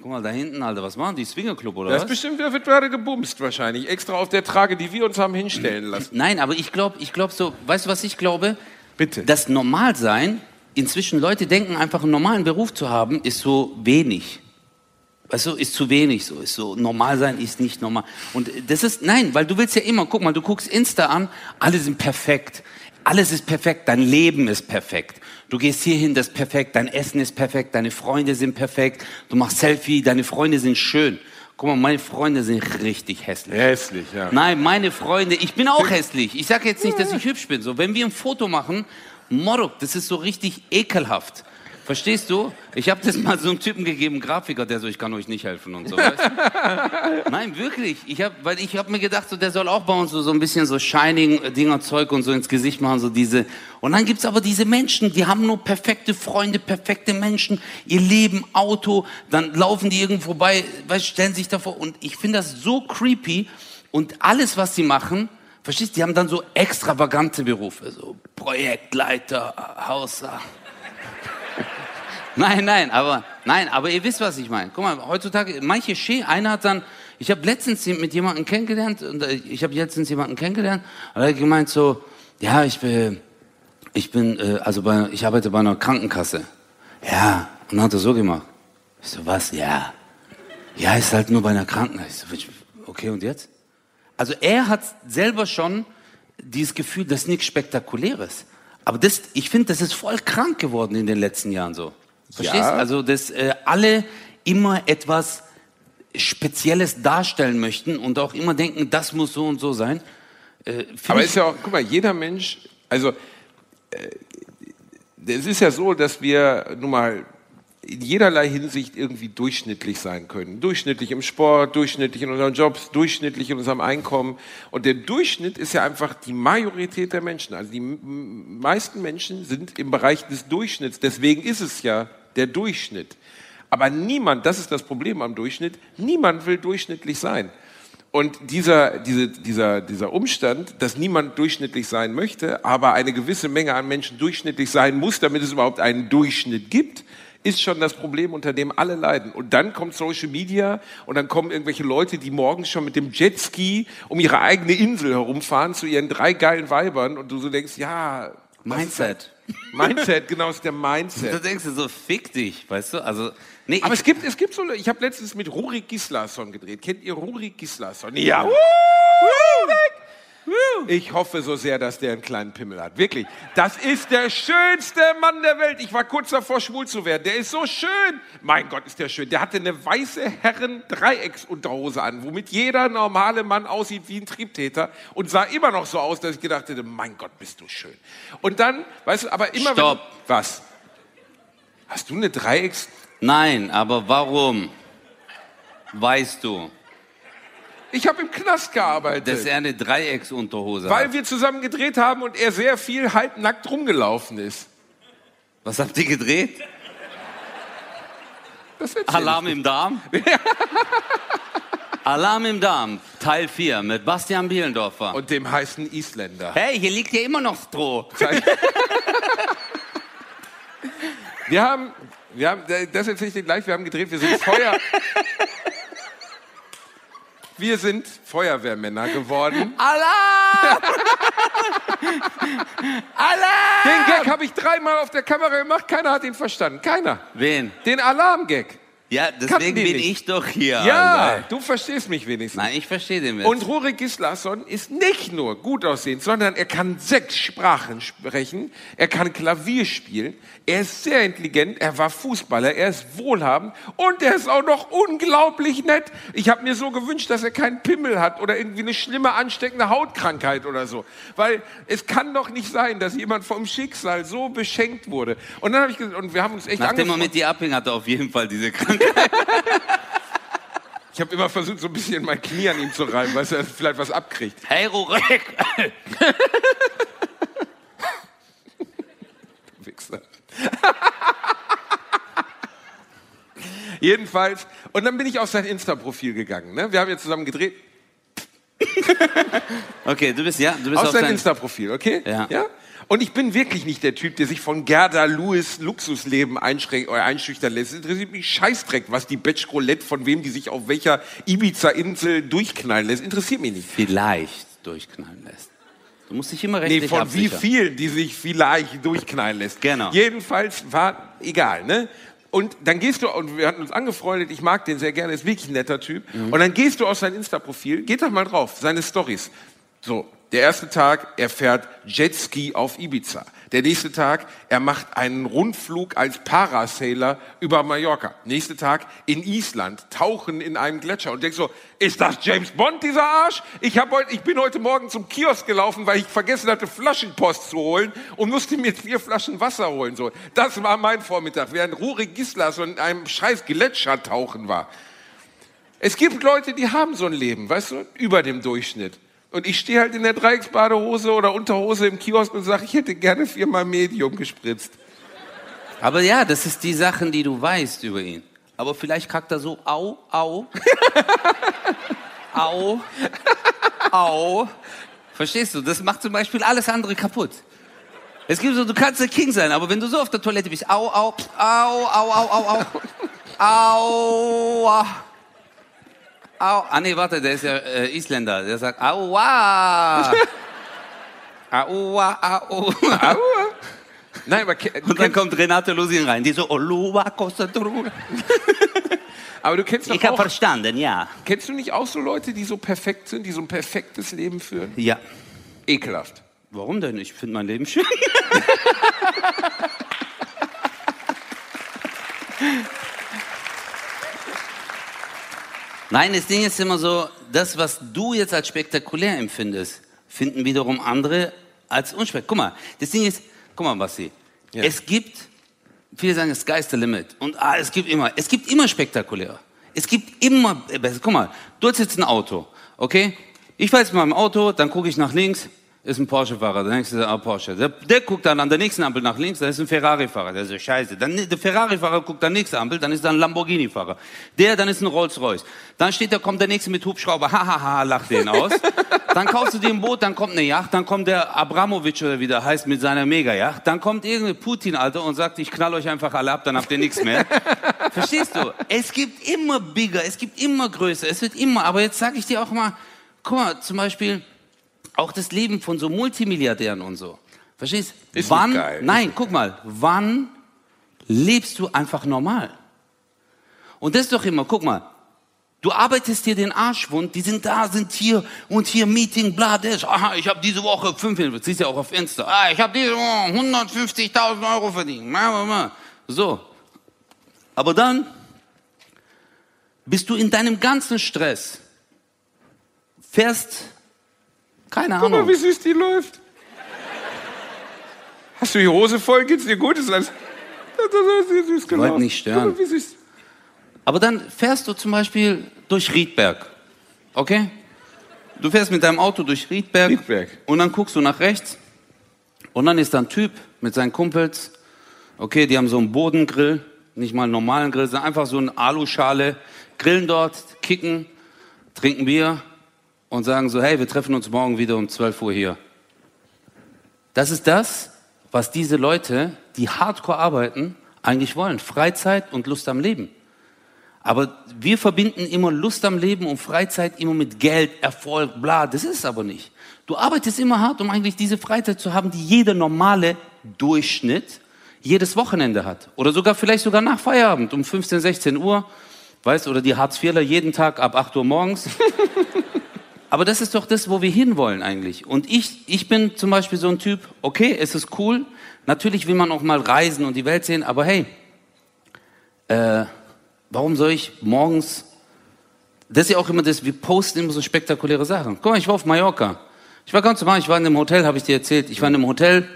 guck mal da hinten, Alter, was machen die? Swingerclub oder Das was? bestimmt, da wird gerade gebumst wahrscheinlich. Extra auf der Trage, die wir uns haben hinstellen lassen. Nein, aber ich glaube, ich glaube so, weißt du, was ich glaube? Bitte. Das Normalsein, inzwischen Leute denken, einfach einen normalen Beruf zu haben, ist so wenig. Weißt du, ist zu wenig so, ist so, normal sein ist nicht normal. Und das ist, nein, weil du willst ja immer, guck mal, du guckst Insta an, alle sind perfekt. Alles ist perfekt, dein Leben ist perfekt. Du gehst hierhin, das ist perfekt, dein Essen ist perfekt, deine Freunde sind perfekt, du machst Selfie, deine Freunde sind schön. Guck mal, meine Freunde sind richtig hässlich. Hässlich, ja. Nein, meine Freunde, ich bin auch hässlich. Ich sage jetzt nicht, dass ich hübsch bin. So, wenn wir ein Foto machen, Morok, das ist so richtig ekelhaft. Verstehst du? Ich habe das mal so einem Typen gegeben, Grafiker, der so, ich kann euch nicht helfen und so. Weißt? du? Nein, wirklich. Ich hab, weil ich habe mir gedacht, so, der soll auch bei uns so, so ein bisschen so Shining-Dinger Zeug und so ins Gesicht machen, so diese. Und dann gibt's aber diese Menschen, die haben nur perfekte Freunde, perfekte Menschen, ihr Leben, Auto, dann laufen die irgendwo vorbei, weißt, stellen sich davor. Und ich finde das so creepy. Und alles, was sie machen, verstehst du, die haben dann so extravagante Berufe, so Projektleiter, Hausser. Nein, nein, aber nein, aber ihr wisst, was ich meine. Guck mal, heutzutage manche Schee, einer hat dann, ich habe letztens mit jemandem kennengelernt und äh, ich habe letztens jemanden kennengelernt und er hat gemeint so, ja, ich bin, ich bin, äh, also bei, ich arbeite bei einer Krankenkasse. Ja, und dann hat er so gemacht. Ich so, was? Ja. Ja, ist halt nur bei einer Kranken. Ich so, Okay, und jetzt? Also er hat selber schon dieses Gefühl, das ist nichts Spektakuläres. Aber das, ich finde, das ist voll krank geworden in den letzten Jahren so. Verstehst? Ja. Also, dass äh, alle immer etwas Spezielles darstellen möchten und auch immer denken, das muss so und so sein. Äh, Aber ist ja auch, guck mal, jeder Mensch, also äh, es ist ja so, dass wir nun mal in jederlei Hinsicht irgendwie durchschnittlich sein können. Durchschnittlich im Sport, durchschnittlich in unseren Jobs, durchschnittlich in unserem Einkommen. Und der Durchschnitt ist ja einfach die Majorität der Menschen. Also die meisten Menschen sind im Bereich des Durchschnitts. Deswegen ist es ja der Durchschnitt. Aber niemand, das ist das Problem am Durchschnitt, niemand will durchschnittlich sein. Und dieser, diese, dieser, dieser Umstand, dass niemand durchschnittlich sein möchte, aber eine gewisse Menge an Menschen durchschnittlich sein muss, damit es überhaupt einen Durchschnitt gibt, ist schon das Problem, unter dem alle leiden. Und dann kommt Social Media und dann kommen irgendwelche Leute, die morgens schon mit dem Jetski um ihre eigene Insel herumfahren zu ihren drei geilen Weibern und du so denkst, ja, Mindset. Mindset, genau, ist der Da Mindset. denkst du so, fick dich, weißt du? Also, nee, Aber es gibt, es gibt so, ich habe letztens mit Rurik Gislason gedreht. Kennt ihr Rurik Gislason? Ja. Ich hoffe so sehr, dass der einen kleinen Pimmel hat. Wirklich. Das ist der schönste Mann der Welt. Ich war kurz davor, schwul zu werden. Der ist so schön. Mein Gott, ist der schön. Der hatte eine weiße Herren-Dreiecksunterhose an, womit jeder normale Mann aussieht wie ein Triebtäter und sah immer noch so aus, dass ich gedacht hätte, mein Gott, bist du schön. Und dann, weißt du, aber immer Stopp. wenn... Was? Hast du eine Dreiecks... nein, aber warum? Weißt du, Ich habe im Knast gearbeitet. dass er eine Dreiecksunterhose Weil hat? wir zusammen gedreht haben und er sehr viel halbnackt rumgelaufen ist. Was habt ihr gedreht? Das Alarm im Darm? Alarm im Darm, Teil 4 mit Bastian Bielendorfer. Und dem heißen Isländer. hey, hier liegt ja immer noch Stroh. Wir haben, wir haben, das erzähle ich dir gleich, wir haben gedreht, wir sind Feuer... Wir sind Feuerwehrmänner geworden. Alarm! Alarm! Den Gag habe ich dreimal auf der Kamera gemacht, keiner hat ihn verstanden. Keiner. Wen? Den Alarmgag. Ja, deswegen die bin nicht. ich doch hier. Ja, Alter. du verstehst mich wenigstens. Nein, ich verstehe den Witz. Und Rurik Gislason ist nicht nur gut aussehend, sondern er kann sechs Sprachen sprechen, er kann Klavier spielen, er ist sehr intelligent, er war Fußballer, er ist wohlhabend und er ist auch noch unglaublich nett. Ich habe mir so gewünscht, dass er keinen Pimmel hat oder irgendwie eine schlimme ansteckende Hautkrankheit oder so. Weil es kann doch nicht sein, dass jemand vom Schicksal so beschenkt wurde. Und dann habe ich gesagt, und wir haben uns echt angefreundet. mit dir abhing, hat er auf jeden Fall diese Krankheit. Ich habe immer versucht, so ein bisschen mein Knie an ihm zu reiben, weil er vielleicht was abkriegt. Hey, Rurik! Wichser. Jedenfalls, und dann bin ich auf sein Insta-Profil gegangen. Ne? Wir haben jetzt zusammen gedreht. Okay, du bist, ja, du bist Auf auf sein sein... Insta-Profil, okay? Ja. ja? Und ich bin wirklich nicht der Typ, der sich von Gerda Lewis Luxusleben oder einschüchtern lässt. Es interessiert mich Scheißdreck, was die Betch Roulette, von wem die sich auf welcher Ibiza-Insel durchknallen lässt. Interessiert mich nicht. Vielleicht durchknallen lässt. Du musst dich immer Nee, rechtlich von wie absichern. vielen, die sich vielleicht durchknallen lässt. Genau. Jedenfalls war egal, ne? Und dann gehst du, und wir hatten uns angefreundet, ich mag den sehr gerne, ist wirklich ein netter Typ. Und dann gehst du auf sein Insta-Profil, geht doch mal drauf, seine Stories. So, der erste Tag, er fährt Jetski auf Ibiza. Der nächste Tag, er macht einen Rundflug als Parasailer über Mallorca. Nächster Tag in Island, tauchen in einem Gletscher und denkst so, ist das James Bond, dieser Arsch? Ich, hab heute, ich bin heute Morgen zum Kiosk gelaufen, weil ich vergessen hatte, Flaschenpost zu holen und musste mir vier Flaschen Wasser holen. So, das war mein Vormittag, während Rurik Gislas so in einem scheiß Gletscher tauchen war. Es gibt Leute, die haben so ein Leben, weißt du, über dem Durchschnitt. Und ich stehe halt in der Dreiecksbadehose oder Unterhose im Kiosk und sage, ich hätte gerne viermal Medium gespritzt. Aber ja, das ist die Sachen, die du weißt über ihn. Aber vielleicht kackt er so, au, au, au, au. Verstehst du? Das macht zum Beispiel alles andere kaputt. Es gibt so, du kannst der King sein, aber wenn du so auf der Toilette bist, au, au, au, au, au, au, au, au, au. Ah nee, warte, der ist ja äh, Isländer. Der sagt, aua. Aua, au. Nein, aber Und dann kommt Renate Lusin rein, die so, Olua, Costa. Aber du kennst doch Ich habe verstanden, ja. kennst du nicht auch so Leute, die so perfekt sind, die so ein perfektes Leben führen? Ja. Ekelhaft. Warum denn? Ich finde mein Leben schön. Nein, das Ding ist immer so, das, was du jetzt als spektakulär empfindest, finden wiederum andere als unspektakulär. Guck mal, das Ding ist, guck mal, Basti, Ja. es gibt, viele sagen, sky's the limit. Und ah, es gibt immer, es gibt immer spektakulär. Es gibt immer, äh, guck mal, du hast jetzt ein Auto, okay? Ich fahre jetzt mal im Auto, dann gucke ich nach links, ist ein Porsche-Fahrer, der nächste ah, Porsche. Der, der guckt dann an der nächsten Ampel nach links, da ist ein Ferrari-Fahrer, der ist so scheiße. Dann der Ferrari-Fahrer guckt an der nächsten Ampel, dann ist da ein Lamborghini-Fahrer. Der, dann ist ein Rolls-Royce. Dann steht da, kommt der nächste mit Hubschrauber, hahaha, lacht den aus. dann kaufst du dir ein Boot, dann kommt eine Yacht, dann kommt der Abramovic oder wie der heißt mit seiner Mega-Yacht. Dann kommt irgendein Putin, Alter, und sagt, ich knall euch einfach alle ab, dann habt ihr nichts mehr. Verstehst du? Es gibt immer bigger, es gibt immer größer, es wird immer, aber jetzt sage ich dir auch mal, guck mal, zum Beispiel, auch das Leben von so Multimilliardären und so. Verstehst? Ist wann, geil. nein, guck mal, wann lebst du einfach normal? Und das ist doch immer, guck mal, du arbeitest dir den Arsch wund, die sind da, sind hier und hier Meeting, bla, das, aha, ich habe diese Woche fünf, siehst ja auch auf Insta, ah, ich habe diese Woche 150.000 Euro verdient, so. Aber dann bist du in deinem ganzen Stress, fährst, keine Guck mal, Ahnung, wie süß die läuft. Hast du die Hose voll? Geht's dir gut? Das ist süß gelaufen. wollte nicht stören. Guck mal, wie süß. Aber dann fährst du zum Beispiel durch Riedberg. Okay? Du fährst mit deinem Auto durch Riedberg, Riedberg. und dann guckst du nach rechts und dann ist da ein Typ mit seinen Kumpels. Okay, die haben so einen Bodengrill, nicht mal einen normalen Grill, sondern einfach so eine Aluschale, grillen dort, kicken, trinken Bier und sagen so, hey, wir treffen uns morgen wieder um 12 Uhr hier. Das ist das, was diese Leute, die hardcore arbeiten, eigentlich wollen. Freizeit und Lust am Leben. Aber wir verbinden immer Lust am Leben und Freizeit immer mit Geld, Erfolg, bla. Das ist es aber nicht. Du arbeitest immer hart, um eigentlich diese Freizeit zu haben, die jeder normale Durchschnitt jedes Wochenende hat. Oder sogar vielleicht sogar nach Feierabend um 15, 16 Uhr. Weißt, oder die Hartz-IVler jeden Tag ab 8 Uhr morgens. Aber das ist doch das, wo wir hinwollen eigentlich. Und ich, ich bin zum Beispiel so ein Typ, okay, es ist cool. Natürlich will man auch mal reisen und die Welt sehen, aber hey, äh, warum soll ich morgens, das ist ja auch immer das, wir posten immer so spektakuläre Sachen. Guck mal, ich war auf Mallorca. Ich war ganz normal, ich war in einem Hotel, habe ich dir erzählt. Ich war in einem Hotel,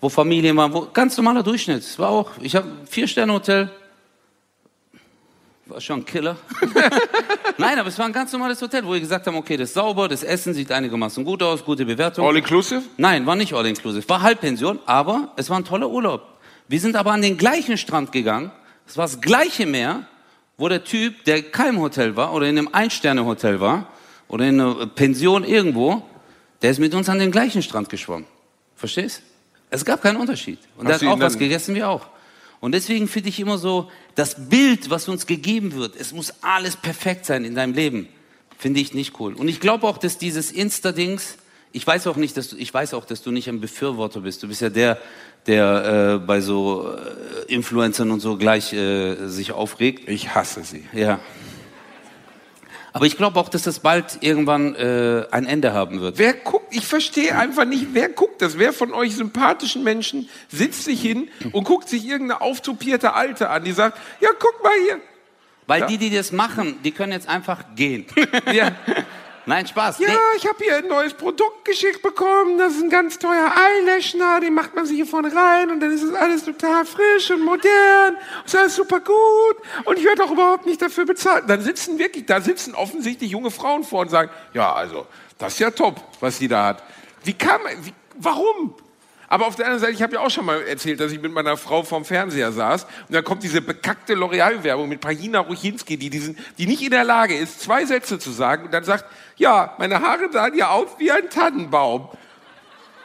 wo Familien waren, wo, ganz normaler Durchschnitt. Es war auch, ich habe vier Sterne Hotel. War schon ein Killer. Nein, aber es war ein ganz normales Hotel, wo wir gesagt haben, okay, das ist sauber, das Essen sieht einigermaßen gut aus, gute Bewertung. All inclusive? Nein, war nicht all inclusive. War Halbpension, aber es war ein toller Urlaub. Wir sind aber an den gleichen Strand gegangen. Es war das gleiche Meer, wo der Typ, der kein Hotel war oder in einem Ein-Sterne-Hotel war oder in einer Pension irgendwo, der ist mit uns an den gleichen Strand geschwommen. Verstehst? Es gab keinen Unterschied. Und Hast der hat auch was gegessen, wir auch. Und deswegen finde ich immer so, das Bild, was uns gegeben wird, es muss alles perfekt sein in deinem Leben, finde ich nicht cool. Und ich glaube auch, dass dieses Insta-Dings, ich weiß auch nicht, dass du, ich weiß auch, dass du nicht ein Befürworter bist. Du bist ja der, der äh, bei so äh, Influencern und so gleich äh, sich aufregt. Ich hasse sie. Ja. Aber ich glaube auch, dass das bald irgendwann äh, ein Ende haben wird. Wer guckt, ich verstehe einfach nicht, wer guckt das? Wer von euch sympathischen Menschen sitzt sich hin und guckt sich irgendeine auftupierte Alte an, die sagt, ja, guck mal hier. Weil Ja. die, die das machen, die können jetzt einfach gehen. Ja, Nein, Spaß. ja Nee. ich habe hier ein neues Produkt geschickt bekommen, das ist ein ganz teuer Eyelashner, den macht man sich hier vorne rein und dann ist es alles total frisch und modern, ist alles super gut und ich werde auch überhaupt nicht dafür bezahlt. Dann sitzen wirklich, da sitzen offensichtlich junge Frauen vor und sagen, ja, also, das ist ja top, was die da hat. Wie kam, wie, warum? Aber auf der anderen Seite, ich habe ja auch schon mal erzählt, dass ich mit meiner Frau vorm Fernseher saß und dann kommt diese bekackte L'Oreal-Werbung mit Pagina Ruchinski, die, diesen, die nicht in der Lage ist, zwei Sätze zu sagen und dann sagt, ja, meine Haare sahen ja aus wie ein Tannenbaum.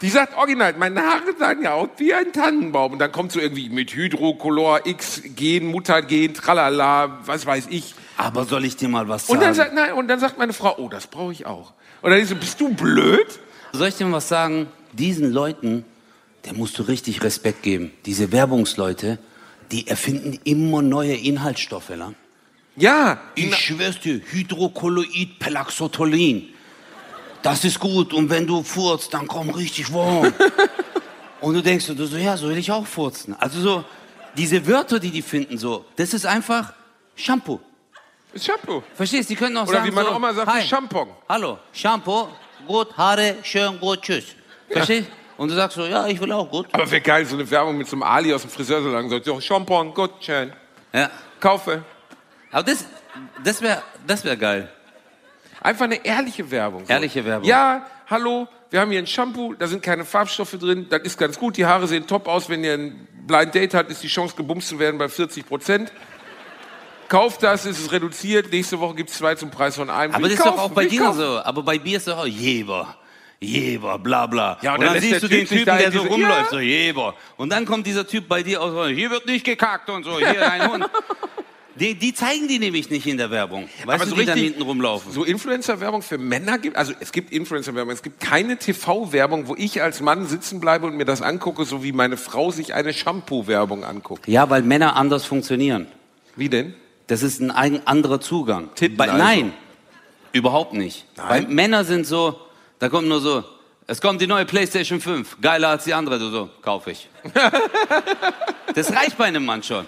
Die sagt original, meine Haare sahen ja aus wie ein Tannenbaum. Und dann kommt so irgendwie mit Hydrocolor, X, Gen, Mutagen, tralala, was weiß ich. Aber soll ich dir mal was sagen? Und dann, sagt, nein, und dann sagt meine Frau, oh, das brauche ich auch. Und dann ist so, bist du blöd? Soll ich dir mal was sagen? Diesen Leuten, der musst du richtig Respekt geben. Diese Werbungsleute, die erfinden immer neue Inhaltsstoffe. La. Ja, Ich schwör's dir, Hydrokolloid Pelaxotolin. Das ist gut und wenn du furzt, dann komm richtig warm. und du denkst, du so, ja, so will ich auch furzen. Also so, diese Wörter, die die finden, so, das ist einfach Shampoo. ist Shampoo. Verstehst? Die können auch Oder sagen wie meine so, Oma sagt, Hi, Shampoo. Hallo, Shampoo, gut, Haare, schön, gut, tschüss. Verstehst? Und du sagst so, ja, ich will auch gut. Aber wäre geil, so eine Werbung mit so einem Ali aus dem Friseursalon. So, so Shampoo, gut, schön. Ja. Kaufe. Aber das, das wäre das wär geil. Einfach eine ehrliche Werbung. so. Ehrliche Werbung. Ja, hallo, wir haben hier ein Shampoo, da sind keine Farbstoffe drin, das ist ganz gut, die Haare sehen top aus, wenn ihr ein Blind Date habt, ist die Chance gebumst zu werden bei 40 Prozent. Kauft das, ist es reduziert, nächste Woche gibt's zwei zum Preis von einem. Aber das ist doch kaufen, auch bei dir kaufen. so. Aber bei Bier ist doch auch Jeber. Jeber, bla bla. Ja, und und dann dann siehst du den Typen, der so rumläuft, Ja. so Jeber. Und dann kommt dieser Typ bei dir aus, hier wird nicht gekackt und so, hier ein Hund. Die, die zeigen die nämlich nicht in der Werbung. Weißt Aber du, so die dann hinten rumlaufen. So Influencer-Werbung für Männer gibt, also es gibt Influencer-Werbung, es gibt keine TV-Werbung, wo ich als Mann sitzen bleibe und mir das angucke, so wie meine Frau sich eine Shampoo-Werbung anguckt. Ja, weil Männer anders funktionieren. Wie denn? Das ist ein anderer Zugang. Titten Bei, also. Nein, überhaupt nicht. Weil Männer sind so, da kommt nur so, es kommt die neue PlayStation 5, geiler als die andere, du so, kauf ich. das reicht bei einem Mann schon.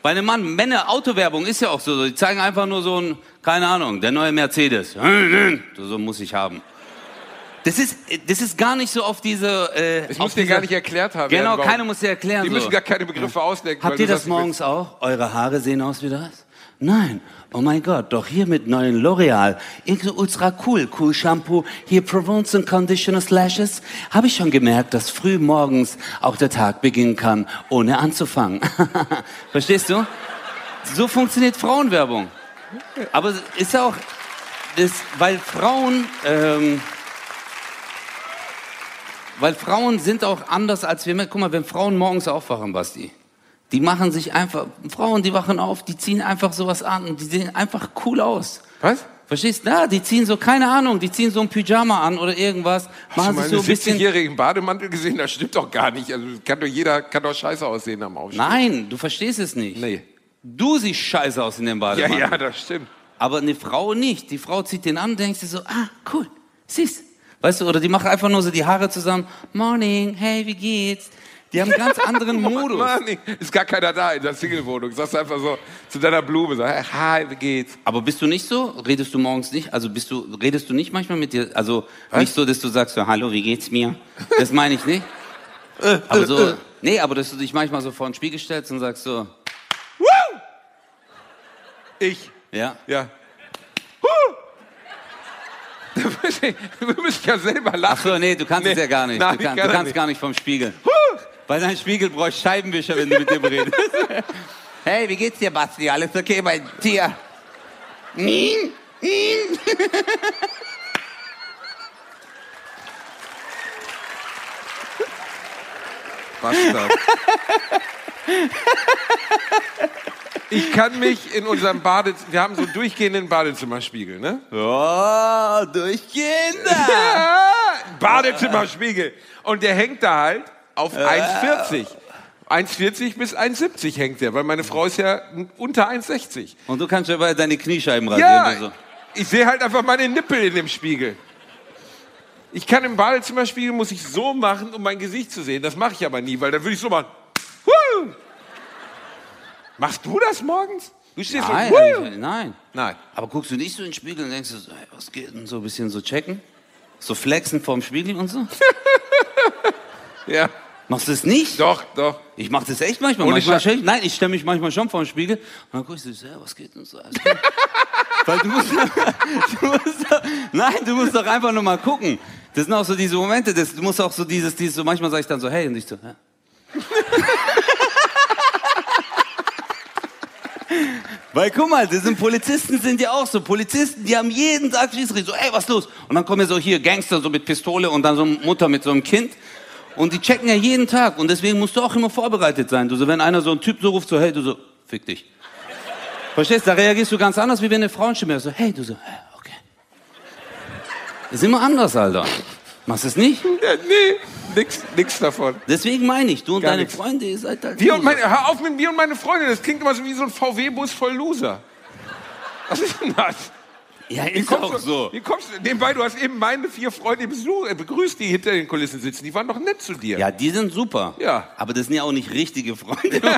Bei einem Mann, Männer, Autowerbung ist ja auch so, die zeigen einfach nur so ein, keine Ahnung, der neue Mercedes. Du so, muss ich haben. Das ist, das ist gar nicht so auf diese, äh, Ich muss dir gar nicht erklärt haben. Genau, warum. keiner muss dir erklären. Die so. müssen gar keine Begriffe ausdenken. Habt ihr das morgens auch? Eure Haare sehen aus wie das? Nein. Oh mein Gott, doch hier mit neuen L'Oreal. Ultra cool. Cool Shampoo. Hier Provence and Conditioner Slashes. Habe ich schon gemerkt, dass früh morgens auch der Tag beginnen kann, ohne anzufangen. Verstehst du? So funktioniert Frauenwerbung. Aber ist auch, das, weil Frauen, ähm, weil Frauen sind auch anders als wir. Guck mal, wenn Frauen morgens aufwachen, Basti, die machen sich einfach, Frauen, die wachen auf, die ziehen einfach sowas an und die sehen einfach cool aus. Was? Verstehst du? Ja, die ziehen so, keine Ahnung, die ziehen so ein Pyjama an oder irgendwas, Hast du mal sich einen so ein bisschen... 70-jährigen Bademantel gesehen? Das stimmt doch gar nicht. Also kann doch jeder, kann doch scheiße aussehen am Aufstehen. Nein, du verstehst es nicht. Nee. Du siehst scheiße aus in dem Ja, Bademantel. ja, das stimmt. Aber eine Frau nicht. Die Frau zieht den an, denkst du so, ah, cool, siehst. Weißt du, oder die machen einfach nur so die Haare zusammen. Morning, hey, wie geht's? Die haben einen ganz anderen Modus. Mann, ist gar keiner da in der Single-Wohnung. Sagst einfach so zu deiner Blume, sag, hey, hi, wie geht's? Aber bist du nicht so? Redest du morgens nicht? Also bist du, redest du nicht manchmal mit dir? Also nicht so, dass du sagst so, hallo, wie geht's mir? Das meine ich nicht. Aber so, nee, aber dass du dich manchmal so vor den Spiegel stellst und sagst so, Ich. ja. Ja. Huh! Wir müssen ja selber Ach lachen. so, nee, du kannst Nee. es ja gar nicht. Nein, du, kann, kann du kannst nicht. gar nicht vom Spiegel. Weil dein Spiegel braucht Scheibenwischer, wenn du mit dem redest. hey, wie geht's dir, Basti? Alles okay bei dir? Bastard. Ich kann mich in unserem Badezimmer, wir haben so einen durchgehenden Badezimmerspiegel, ne? Oh, durchgehender. Ja, Badezimmerspiegel. Und der hängt da halt auf 1,40. 1,40 bis 1,70 hängt der, weil meine Frau ist ja unter 1,60. Und du kannst ja bei deine Kniescheiben rasieren. Ja, und so. ich sehe halt einfach meine Nippel in dem Spiegel. Ich kann im Badezimmerspiegel, muss ich so machen, um mein Gesicht zu sehen. Das mache ich aber nie, weil dann würde ich so machen. Woo! Machst du das morgens? Du stehst Nein, so, ich- nein. Nein. Aber guckst du nicht so in den Spiegel und denkst du so, hey, was geht denn so ein bisschen so checken? So flexen vorm Spiegel und so? Ja, Machst du das nicht? doch, doch. Ich mach das echt manchmal. Ohne manchmal Scheiß. stell ich, nein, ich stelle mich manchmal schon vor den Spiegel und dann guck ich so, was geht denn so? Gut? Weil du musst, du musst nein, du musst doch einfach nur mal gucken. Das sind auch so diese Momente, das, du musst auch so dieses, dieses, so manchmal sage ich dann so, hey, und ich so, ja. Weil guck mal, das sind Polizisten sind ja auch so. Polizisten, die haben jeden Tag Schießrichter. So, ey, was los? Und dann kommen ja so hier Gangster so mit Pistole und dann so eine Mutter mit so einem Kind. Und die checken ja jeden Tag. Und deswegen musst du auch immer vorbereitet sein. Du so, wenn einer so einen Typ so ruft, so, hey, du so, fick dich. Verstehst? Da reagierst du ganz anders, wie wenn eine Frauenstimme. So, hey, du so, okay. Ist immer anders, Alter. Machst du es nicht? Ja, nee, nix, nix davon. Deswegen meine ich, du und Gar deine nix. Freunde, ihr seid halt Wir und meine, hör auf mit mir und meine Freunde, das klingt immer so wie so ein VW-Bus voll Loser. Was ist denn das? Ja, Wie ist auch du, so. Wie kommst du, nebenbei, du hast eben meine vier Freunde besuch, äh, begrüßt, die hinter den Kulissen sitzen. Die waren doch nett zu dir. Ja, die sind super. Ja. Aber das sind ja auch nicht richtige Freunde.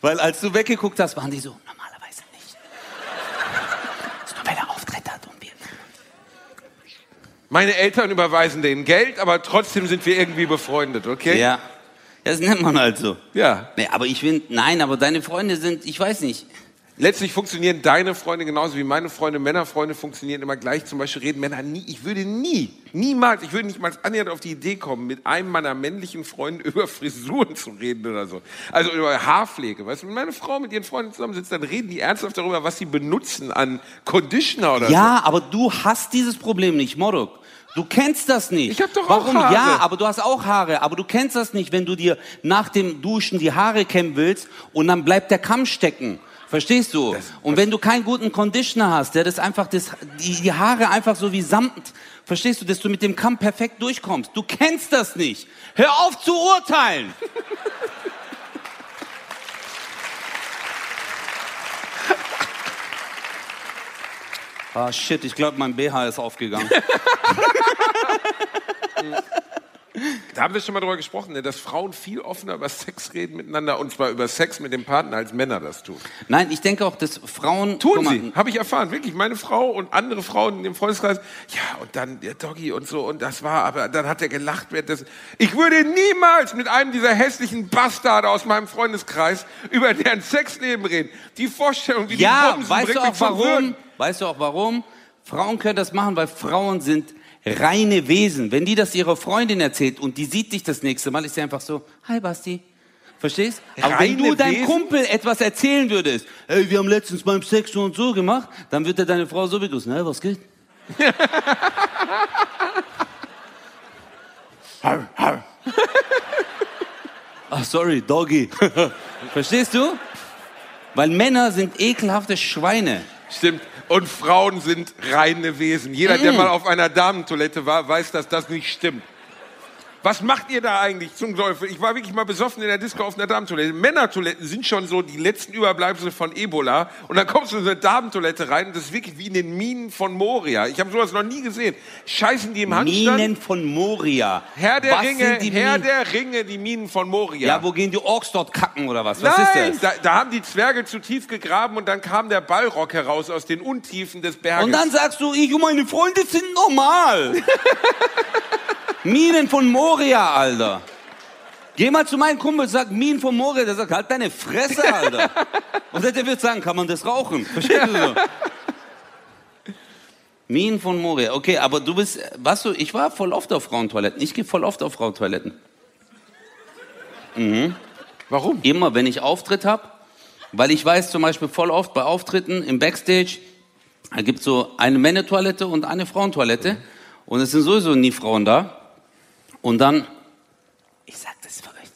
Weil als du weggeguckt hast, waren die so, normalerweise nicht. Das ist nur, weil er Auftritt hat und wir. Meine Eltern überweisen denen Geld, aber trotzdem sind wir irgendwie befreundet, okay? Ja. Das nennt man halt so. Ja. Nee, aber ich finde, nein, aber deine Freunde sind, ich weiß nicht. Letztlich funktionieren deine Freunde genauso wie meine Freunde. Männerfreunde funktionieren immer gleich. Zum Beispiel reden Männer nie. Ich würde nie, niemals, ich würde nicht mal annähernd auf die Idee kommen, mit einem meiner männlichen Freunde über Frisuren zu reden oder so. Also über Haarpflege. Weißt du, wenn meine Frau mit ihren Freunden zusammensitzt, dann reden die ernsthaft darüber, was sie benutzen an Conditioner oder so. Ja, aber du hast dieses Problem nicht, Morok. Du kennst das nicht. Ich hab doch auch Warum? Haare. Ja, aber du hast auch Haare. Aber du kennst das nicht, wenn du dir nach dem Duschen die Haare kämmen willst und dann bleibt der Kamm stecken. Verstehst du? und wenn du keinen guten Conditioner hast, der das einfach das, die, die Haare einfach so wie Samt, verstehst du, dass du mit dem Kamm perfekt durchkommst. Du kennst das nicht. Hör auf zu urteilen. Ah shit, ich glaube, mein BH ist aufgegangen. Da haben wir schon mal drüber gesprochen, ne, dass Frauen viel offener über Sex reden miteinander und zwar über Sex mit dem Partner, als Männer das tun. Nein, ich denke auch, dass Frauen Tun sie, habe ich erfahren, wirklich. Meine Frau und andere Frauen in dem Freundeskreis, ja, und dann der Doggy und so, und das war, aber dann hat er gelacht. während des- Ich würde niemals mit einem dieser hässlichen Bastarde aus meinem Freundeskreis über deren Sexleben reden. Die Vorstellung, wie die Ja, bumsen, weißt bringt du auch warum? Weißt du auch warum? Frauen können das machen, weil Frauen sind reine Wesen. Wenn die das ihrer Freundin erzählt und die sieht dich das nächste Mal, ist sie einfach so, hi Basti. Verstehst? Aber wenn Reine du deinem Wesen? Kumpel etwas erzählen würdest, hey, wir haben letztens beim Sex so und so gemacht, dann wird er deine Frau so begrüßen, hey, was geht? Ach, sorry, Doggy. Verstehst du? Weil Männer sind ekelhafte Schweine. Stimmt. Und Frauen sind reine Wesen. Jeder, der Mm. mal auf einer Damentoilette war, weiß, dass das nicht stimmt. Was macht ihr da eigentlich zum Teufel? Ich war wirklich mal besoffen in der Disco auf einer Damentoilette. Männertoiletten sind schon so die letzten Überbleibsel von Ebola. Und dann kommst du in so eine Damentoilette rein und das ist wirklich wie in den Minen von Moria. Ich habe sowas noch nie gesehen. Scheißen die im Handstand? Minen von Moria. Herr der was Ringe, Herr Minen? der Ringe, die Minen von Moria. Ja, wo gehen die Orks dort kacken oder was? Was Nein, ist das? Da, da haben die Zwerge zu tief gegraben und dann kam der Ballrock heraus aus den Untiefen des Berges. Und dann sagst du, ich und meine Freunde sind normal. Minen von Moria, Alter. Geh mal zu meinem Kumpel, sag Minen von Moria, der sagt, halt deine Fresse, Alter. Und der wird sagen, kann man das rauchen? Verstehst du so? Minen von Moria, okay, aber du bist, weißt du, ich war voll oft auf Frauentoiletten. Ich gehe voll oft auf Frauentoiletten. Warum? Immer, wenn ich Auftritt habe, weil ich weiß zum Beispiel voll oft bei Auftritten im Backstage, da gibt so eine Männertoilette und eine Frauentoilette und es sind sowieso nie Frauen da. Und dann, ich sag das für euch.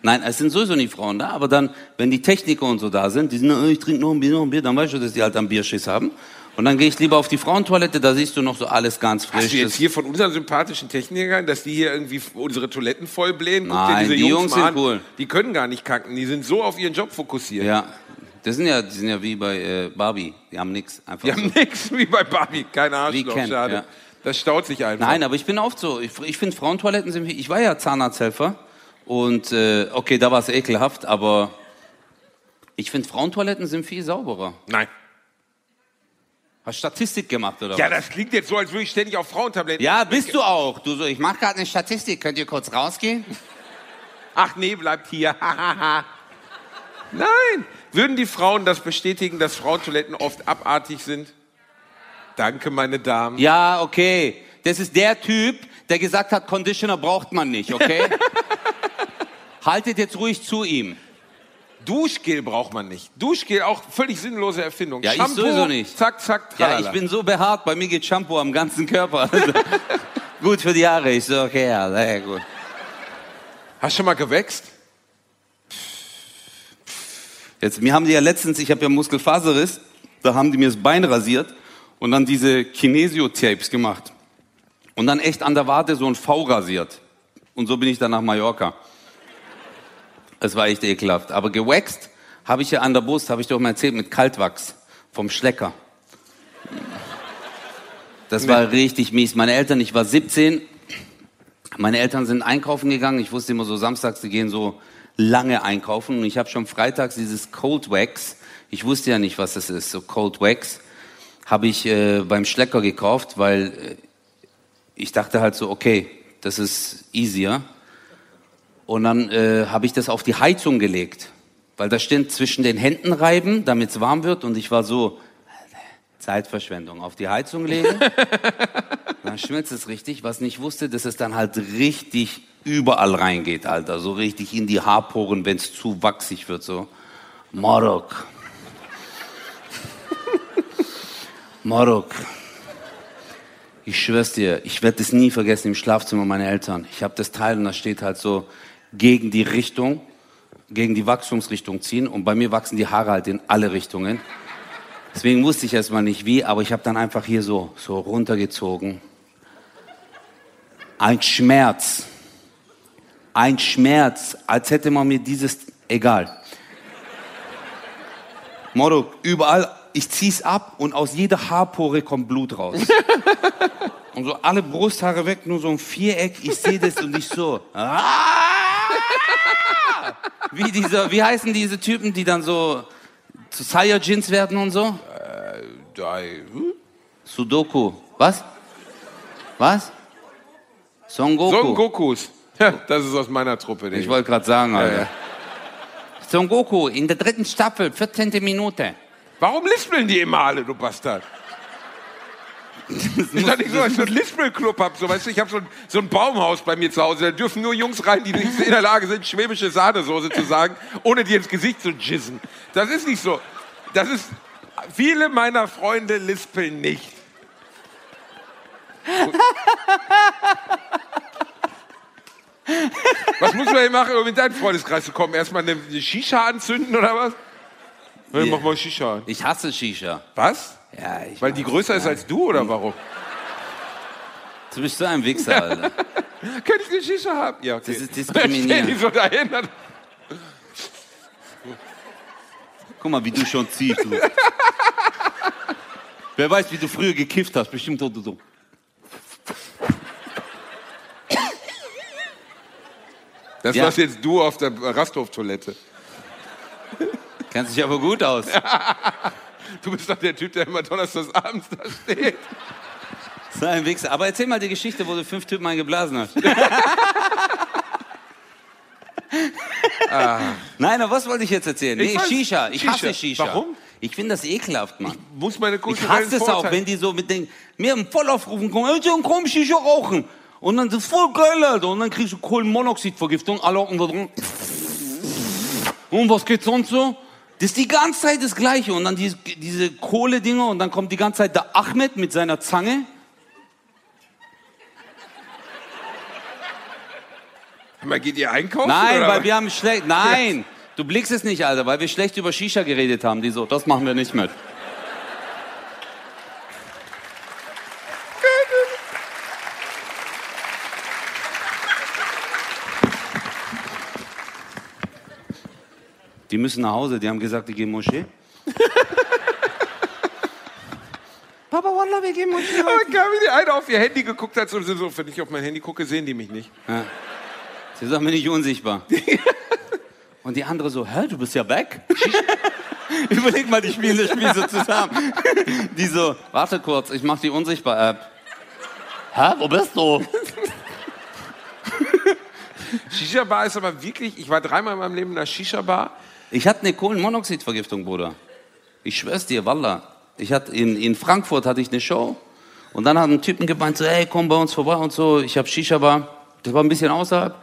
Nein, es sind sowieso nie Frauen da, aber dann, wenn die Techniker und so da sind, die sind, äh, ich trinke noch ein Bier, noch ein Bier, dann weißt du, dass die halt am Bierschiss haben. Und dann gehe ich lieber auf die Frauentoilette, da siehst du noch so alles ganz frisch. Hast du jetzt hier von unseren sympathischen Technikern, dass die hier irgendwie unsere Toiletten voll blähen? Guck dir Nein, diese die Jungs mal sind an. cool. Die können gar nicht kacken. Die sind so auf ihren Job fokussiert. ja, das sind ja, die sind ja wie bei äh, Barbie, die haben nix. Einfach Die so. haben nichts wie bei Barbie. Keine Arschloch, schade. ja. Das staut sich einfach. Nein, aber ich bin oft so. Ich, ich finde Frauentoiletten sind. Ich war ja Zahnarzthelfer und äh, okay, da war es ekelhaft, aber ich finde Frauentoiletten sind viel sauberer. Nein. Hast Statistik gemacht oder Ja, was? das klingt jetzt so, als würde ich ständig auf Frauentabletten. Ja, bist du auch. Du so, ich mache gerade eine Statistik. Könnt ihr kurz rausgehen? Ach nee, bleibt hier. Nein. Würden die Frauen das bestätigen, dass Frauentoiletten oft abartig sind? Danke, meine Damen. Ja, okay. Das ist der Typ, der gesagt hat, Conditioner braucht man nicht, okay? Haltet jetzt ruhig zu ihm. Duschgel braucht man nicht. Duschgel auch völlig sinnlose Erfindung. Ja, ich Shampoo, sowieso nicht. Zack, zack, Ja, tralala. ich bin so behaart, bei mir geht Shampoo am ganzen Körper. Also, gut für die Haare. Ich so, okay, ja, sehr gut. Hast du schon mal gewächst? Jetzt, mir haben die ja letztens, ich habe ja Muskelfaserriss, da haben die mir das Bein rasiert und dann diese Kinesio-Tapes gemacht. Und dann echt an der Wade so ein V rasiert. Und so bin ich dann nach Mallorca. Es war echt ekelhaft. Aber gewaxt habe ich ja an der Brust, habe ich doch mal erzählt, mit Kaltwachs vom Schlecker. Das war richtig mies. Meine Eltern, ich war 17, meine Eltern sind einkaufen gegangen. Ich wusste immer so samstags, die gehen so lange einkaufen und ich habe schon freitags dieses Cold Wax. Ich wusste ja nicht, was das ist, so Cold Wax, habe ich äh, beim Schlecker gekauft, weil äh, ich dachte halt so, okay, das ist easier. Und dann äh, habe ich das auf die Heizung gelegt, weil da steht zwischen den Händen reiben, damit es warm wird. Und ich war so, Zeitverschwendung, auf die Heizung legen, dann schmilzt es richtig. Was nicht wusste, dass es dann halt richtig überall reingeht, Alter. So richtig in die Haarporen, wenn es zu wachsig wird, so. Marok. Marok. Ich schwör's dir, ich werde das nie vergessen im Schlafzimmer meiner Eltern. Ich habe das Teil und da steht halt so gegen die Richtung, gegen die Wachstumsrichtung ziehen. Und bei mir wachsen die Haare halt in alle Richtungen. Deswegen wusste ich erstmal nicht wie, aber ich habe dann einfach hier so, so runtergezogen. Ein Schmerz. Ein Schmerz, als hätte man mir dieses, egal. Motto, überall, ich zieh's ab und aus jeder Haarpore kommt Blut raus. und so alle Brusthaare weg, nur so ein Viereck, ich sehe das und ich so. Ah! Wie diese, wie heißen diese Typen, die dann so zu Saiyajins werden und so? Dai. Hm? Sudoku. Was? Was? Son Goku. Son Gokus. Ja, das ist aus meiner Truppe. Ich wollte gerade sagen, Alter. ja. Son Goku in der dritten Staffel, 14. Minute. Warum lispeln die immer alle, du Bastard? Ist doch nicht so, dass ich so einen Lispelclub hab. So, weißt du, ich habe so, ein, so ein Baumhaus bei mir zu Hause. Da dürfen nur Jungs rein, die nicht in der Lage sind, schwäbische Sahnesoße zu sagen, ohne dir ins Gesicht zu jizzen. Das ist nicht so. Das ist. Viele meiner Freunde lispeln nicht. Was muss man hier machen, um in deinen Freundeskreis zu kommen? Erstmal eine eine Shisha anzünden oder was? Ja. Mach mal Shisha an. Ich hasse Shisha. Was? Ja, ich Weil die größer ist als du oder warum? Du bist so ein Wichser, Alter. Könnte ich eine Shisha haben? Ja, okay. Das ist diskriminierend. Die so dahin. dann- Guck mal, wie du schon ziehst. Du. Wer weiß, wie du früher gekifft hast. Bestimmt so. so. Das Ja. warst jetzt du auf der Rasthof-Toilette. Kennst dich aber gut aus. Du bist doch der Typ, der immer donnerstags abends da steht. So ein Wichser. Aber erzähl mal die Geschichte, wo du fünf Typen eingeblasen hast. Nein, aber was wollte ich jetzt erzählen? Ah. Ich Nee, weiß- Shisha. Ich hasse Shisha. Shisha. Warum? Ich finde das ekelhaft, Mann. Muss meine Ich hasse es auch, wenn die so mit den, mir im Vollaufrufen kommen, hey, John, komm, Shisha rauchen. Und dann, das ist voll geil, Alter. Und dann kriegst du Kohlenmonoxidvergiftung, alle hocken da drin. Und was geht sonst so? Das ist die ganze Zeit das Gleiche. Und dann diese, diese Kohle-Dinger und dann kommt die ganze Zeit der Ahmed mit seiner Zange. Mal geht ihr einkaufen? Nein, oder weil wir haben schlecht, nein. Du blickst es nicht, Alter, weil wir schlecht über Shisha geredet haben. Die so, das machen wir nicht mit. Die müssen nach Hause, die haben gesagt, die gehen Moschee. Papa, Wallah, wir gehen Moschee. Aber geil, wie die eine auf ihr Handy geguckt hat, so, so, wenn ich auf mein Handy gucke, sehen die mich nicht. Sie sagen mir nicht unsichtbar. Und die andere so, hä, du bist ja weg? Überleg mal, die spielen das Spiel so zusammen. Die so, warte kurz, ich mach die Unsichtbar-App. Hä, wo bist du? Shisha-Bar ist aber wirklich, ich war dreimal in meinem Leben in einer Shisha-Bar. Ich hatte eine Kohlenmonoxidvergiftung, Bruder. Ich schwör's dir, Wallah. Ich hatte in, in Frankfurt hatte ich eine Show und dann hat ein Typen gemeint, so, hey, komm bei uns vorbei und so. Ich habe Shisha-Bar. Das war ein bisschen außerhalb.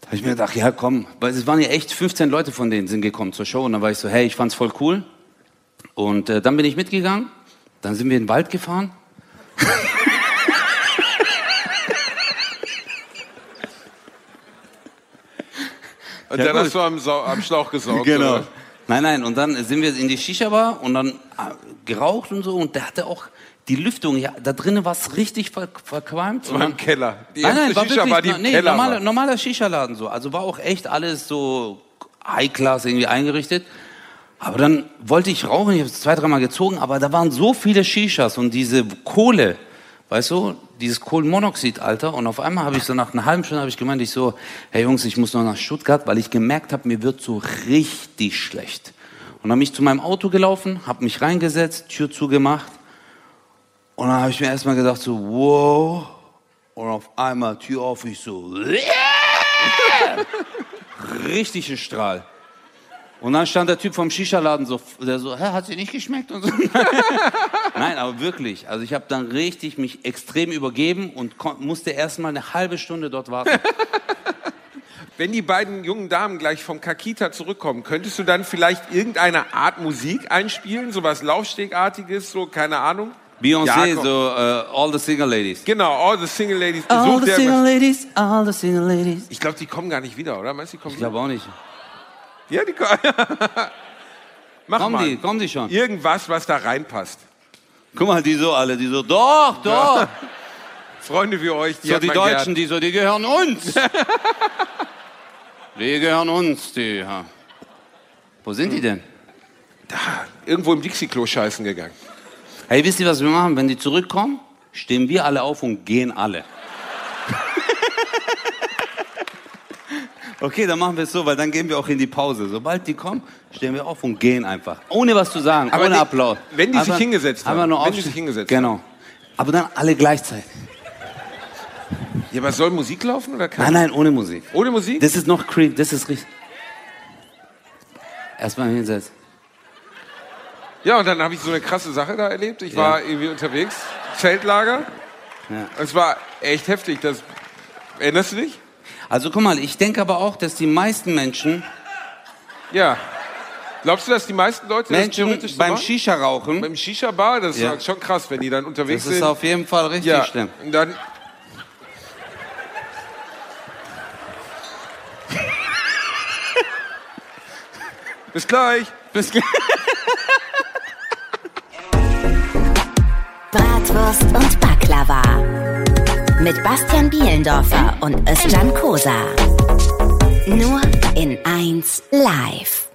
Da habe ich mir gedacht, ja komm, weil es waren ja echt 15 Leute von denen sind gekommen zur Show und dann war ich so, hey, ich fand's voll cool. Und äh, dann bin ich mitgegangen. Dann sind wir in den Wald gefahren. Und Ja, dann gut. hast du am, Sau am Schlauch gesaugt. Genau. oder? Nein, nein, und dann sind wir in die Shisha-Bar und dann äh, geraucht und so und der hatte auch die Lüftung, ja, da drinnen war es richtig ver verqualmt. Das war im Keller. Die nein, nein, war Shisha-Bar, die wirklich, im nee, Keller normaler, war. normaler Shisha-Laden so. Also war auch echt alles so High-Class irgendwie eingerichtet. Aber dann wollte ich rauchen, ich habe es zwei, dreimal gezogen, aber da waren so viele Shishas und diese Kohle, weißt du, dieses Kohlenmonoxid, Alter. Und auf einmal habe ich so nach einer halben Stunde habe ich gemeint, ich so, hey Jungs, ich muss noch nach Stuttgart, weil ich gemerkt habe, mir wird so richtig schlecht. Und dann bin ich zu meinem Auto gelaufen, habe mich reingesetzt, Tür zugemacht. Und dann habe ich mir erstmal gedacht so, wow. Und auf einmal Tür auf, ich so, yeah! richtiger Strahl. Und dann stand der Typ vom Shisha-Laden so, der so, hä, hat sie nicht geschmeckt und so. Nein, aber wirklich. Also ich habe dann richtig mich extrem übergeben und musste erstmal eine halbe Stunde dort warten. Wenn die beiden jungen Damen gleich vom Kakita zurückkommen, könntest du dann vielleicht irgendeine Art Musik einspielen, sowas Laufstegartiges, so keine Ahnung? Beyoncé, ja, so uh, All the Single Ladies. Genau, All the Single Ladies. All the Single Ladies, All the Single Ladies. Ich glaube, die kommen gar nicht wieder, oder? Meinst du, die kommen Ich glaube auch nicht. Ja, die kommen. Mach kommen mal. die, kommen die schon. Irgendwas, was da reinpasst. Guck mal, die so alle, die so, doch, doch. Ja. Freunde wie euch, die So die Deutschen, gern. die so, die gehören uns. die gehören uns, die. Ja. Wo sind hm. die denn? Da, irgendwo im Dixie-Klo scheißen gegangen. Hey, wisst ihr, was wir machen? Wenn die zurückkommen, stehen wir alle auf und gehen alle. Okay, dann machen wir es so, weil dann gehen wir auch in die Pause. Sobald die kommen, stehen wir auf und gehen einfach. Ohne was zu sagen, Aber ohne die, Applaus. Wenn die einfach, sich hingesetzt haben. Nur wenn die sich hingesetzt genau. haben. Aber dann alle gleichzeitig. Ja, aber soll Musik laufen oder kann? Nein, nein, ohne Musik. Ohne Musik? Das ist noch creep, das ist richtig. Erstmal hinsetzen. Ja, und dann habe ich so eine krasse Sache da erlebt. Ich ja. war irgendwie unterwegs, Zeltlager. Ja. Es war echt heftig. Das, erinnerst du dich? Also guck mal, ich denke aber auch, dass die meisten Menschen. Ja. Glaubst du, dass die meisten Leute Menschen das beim Shisha rauchen? Beim Shisha Bar, das ja. ist schon krass, wenn die dann unterwegs sind. Das ist sind. auf jeden Fall richtig ja. schlimm. Und dann Bis gleich. Bis gleich. Bratwurst und Baklava. Mit Bastian Bielendorfer und Özcan Kosa. Nur in 1 live.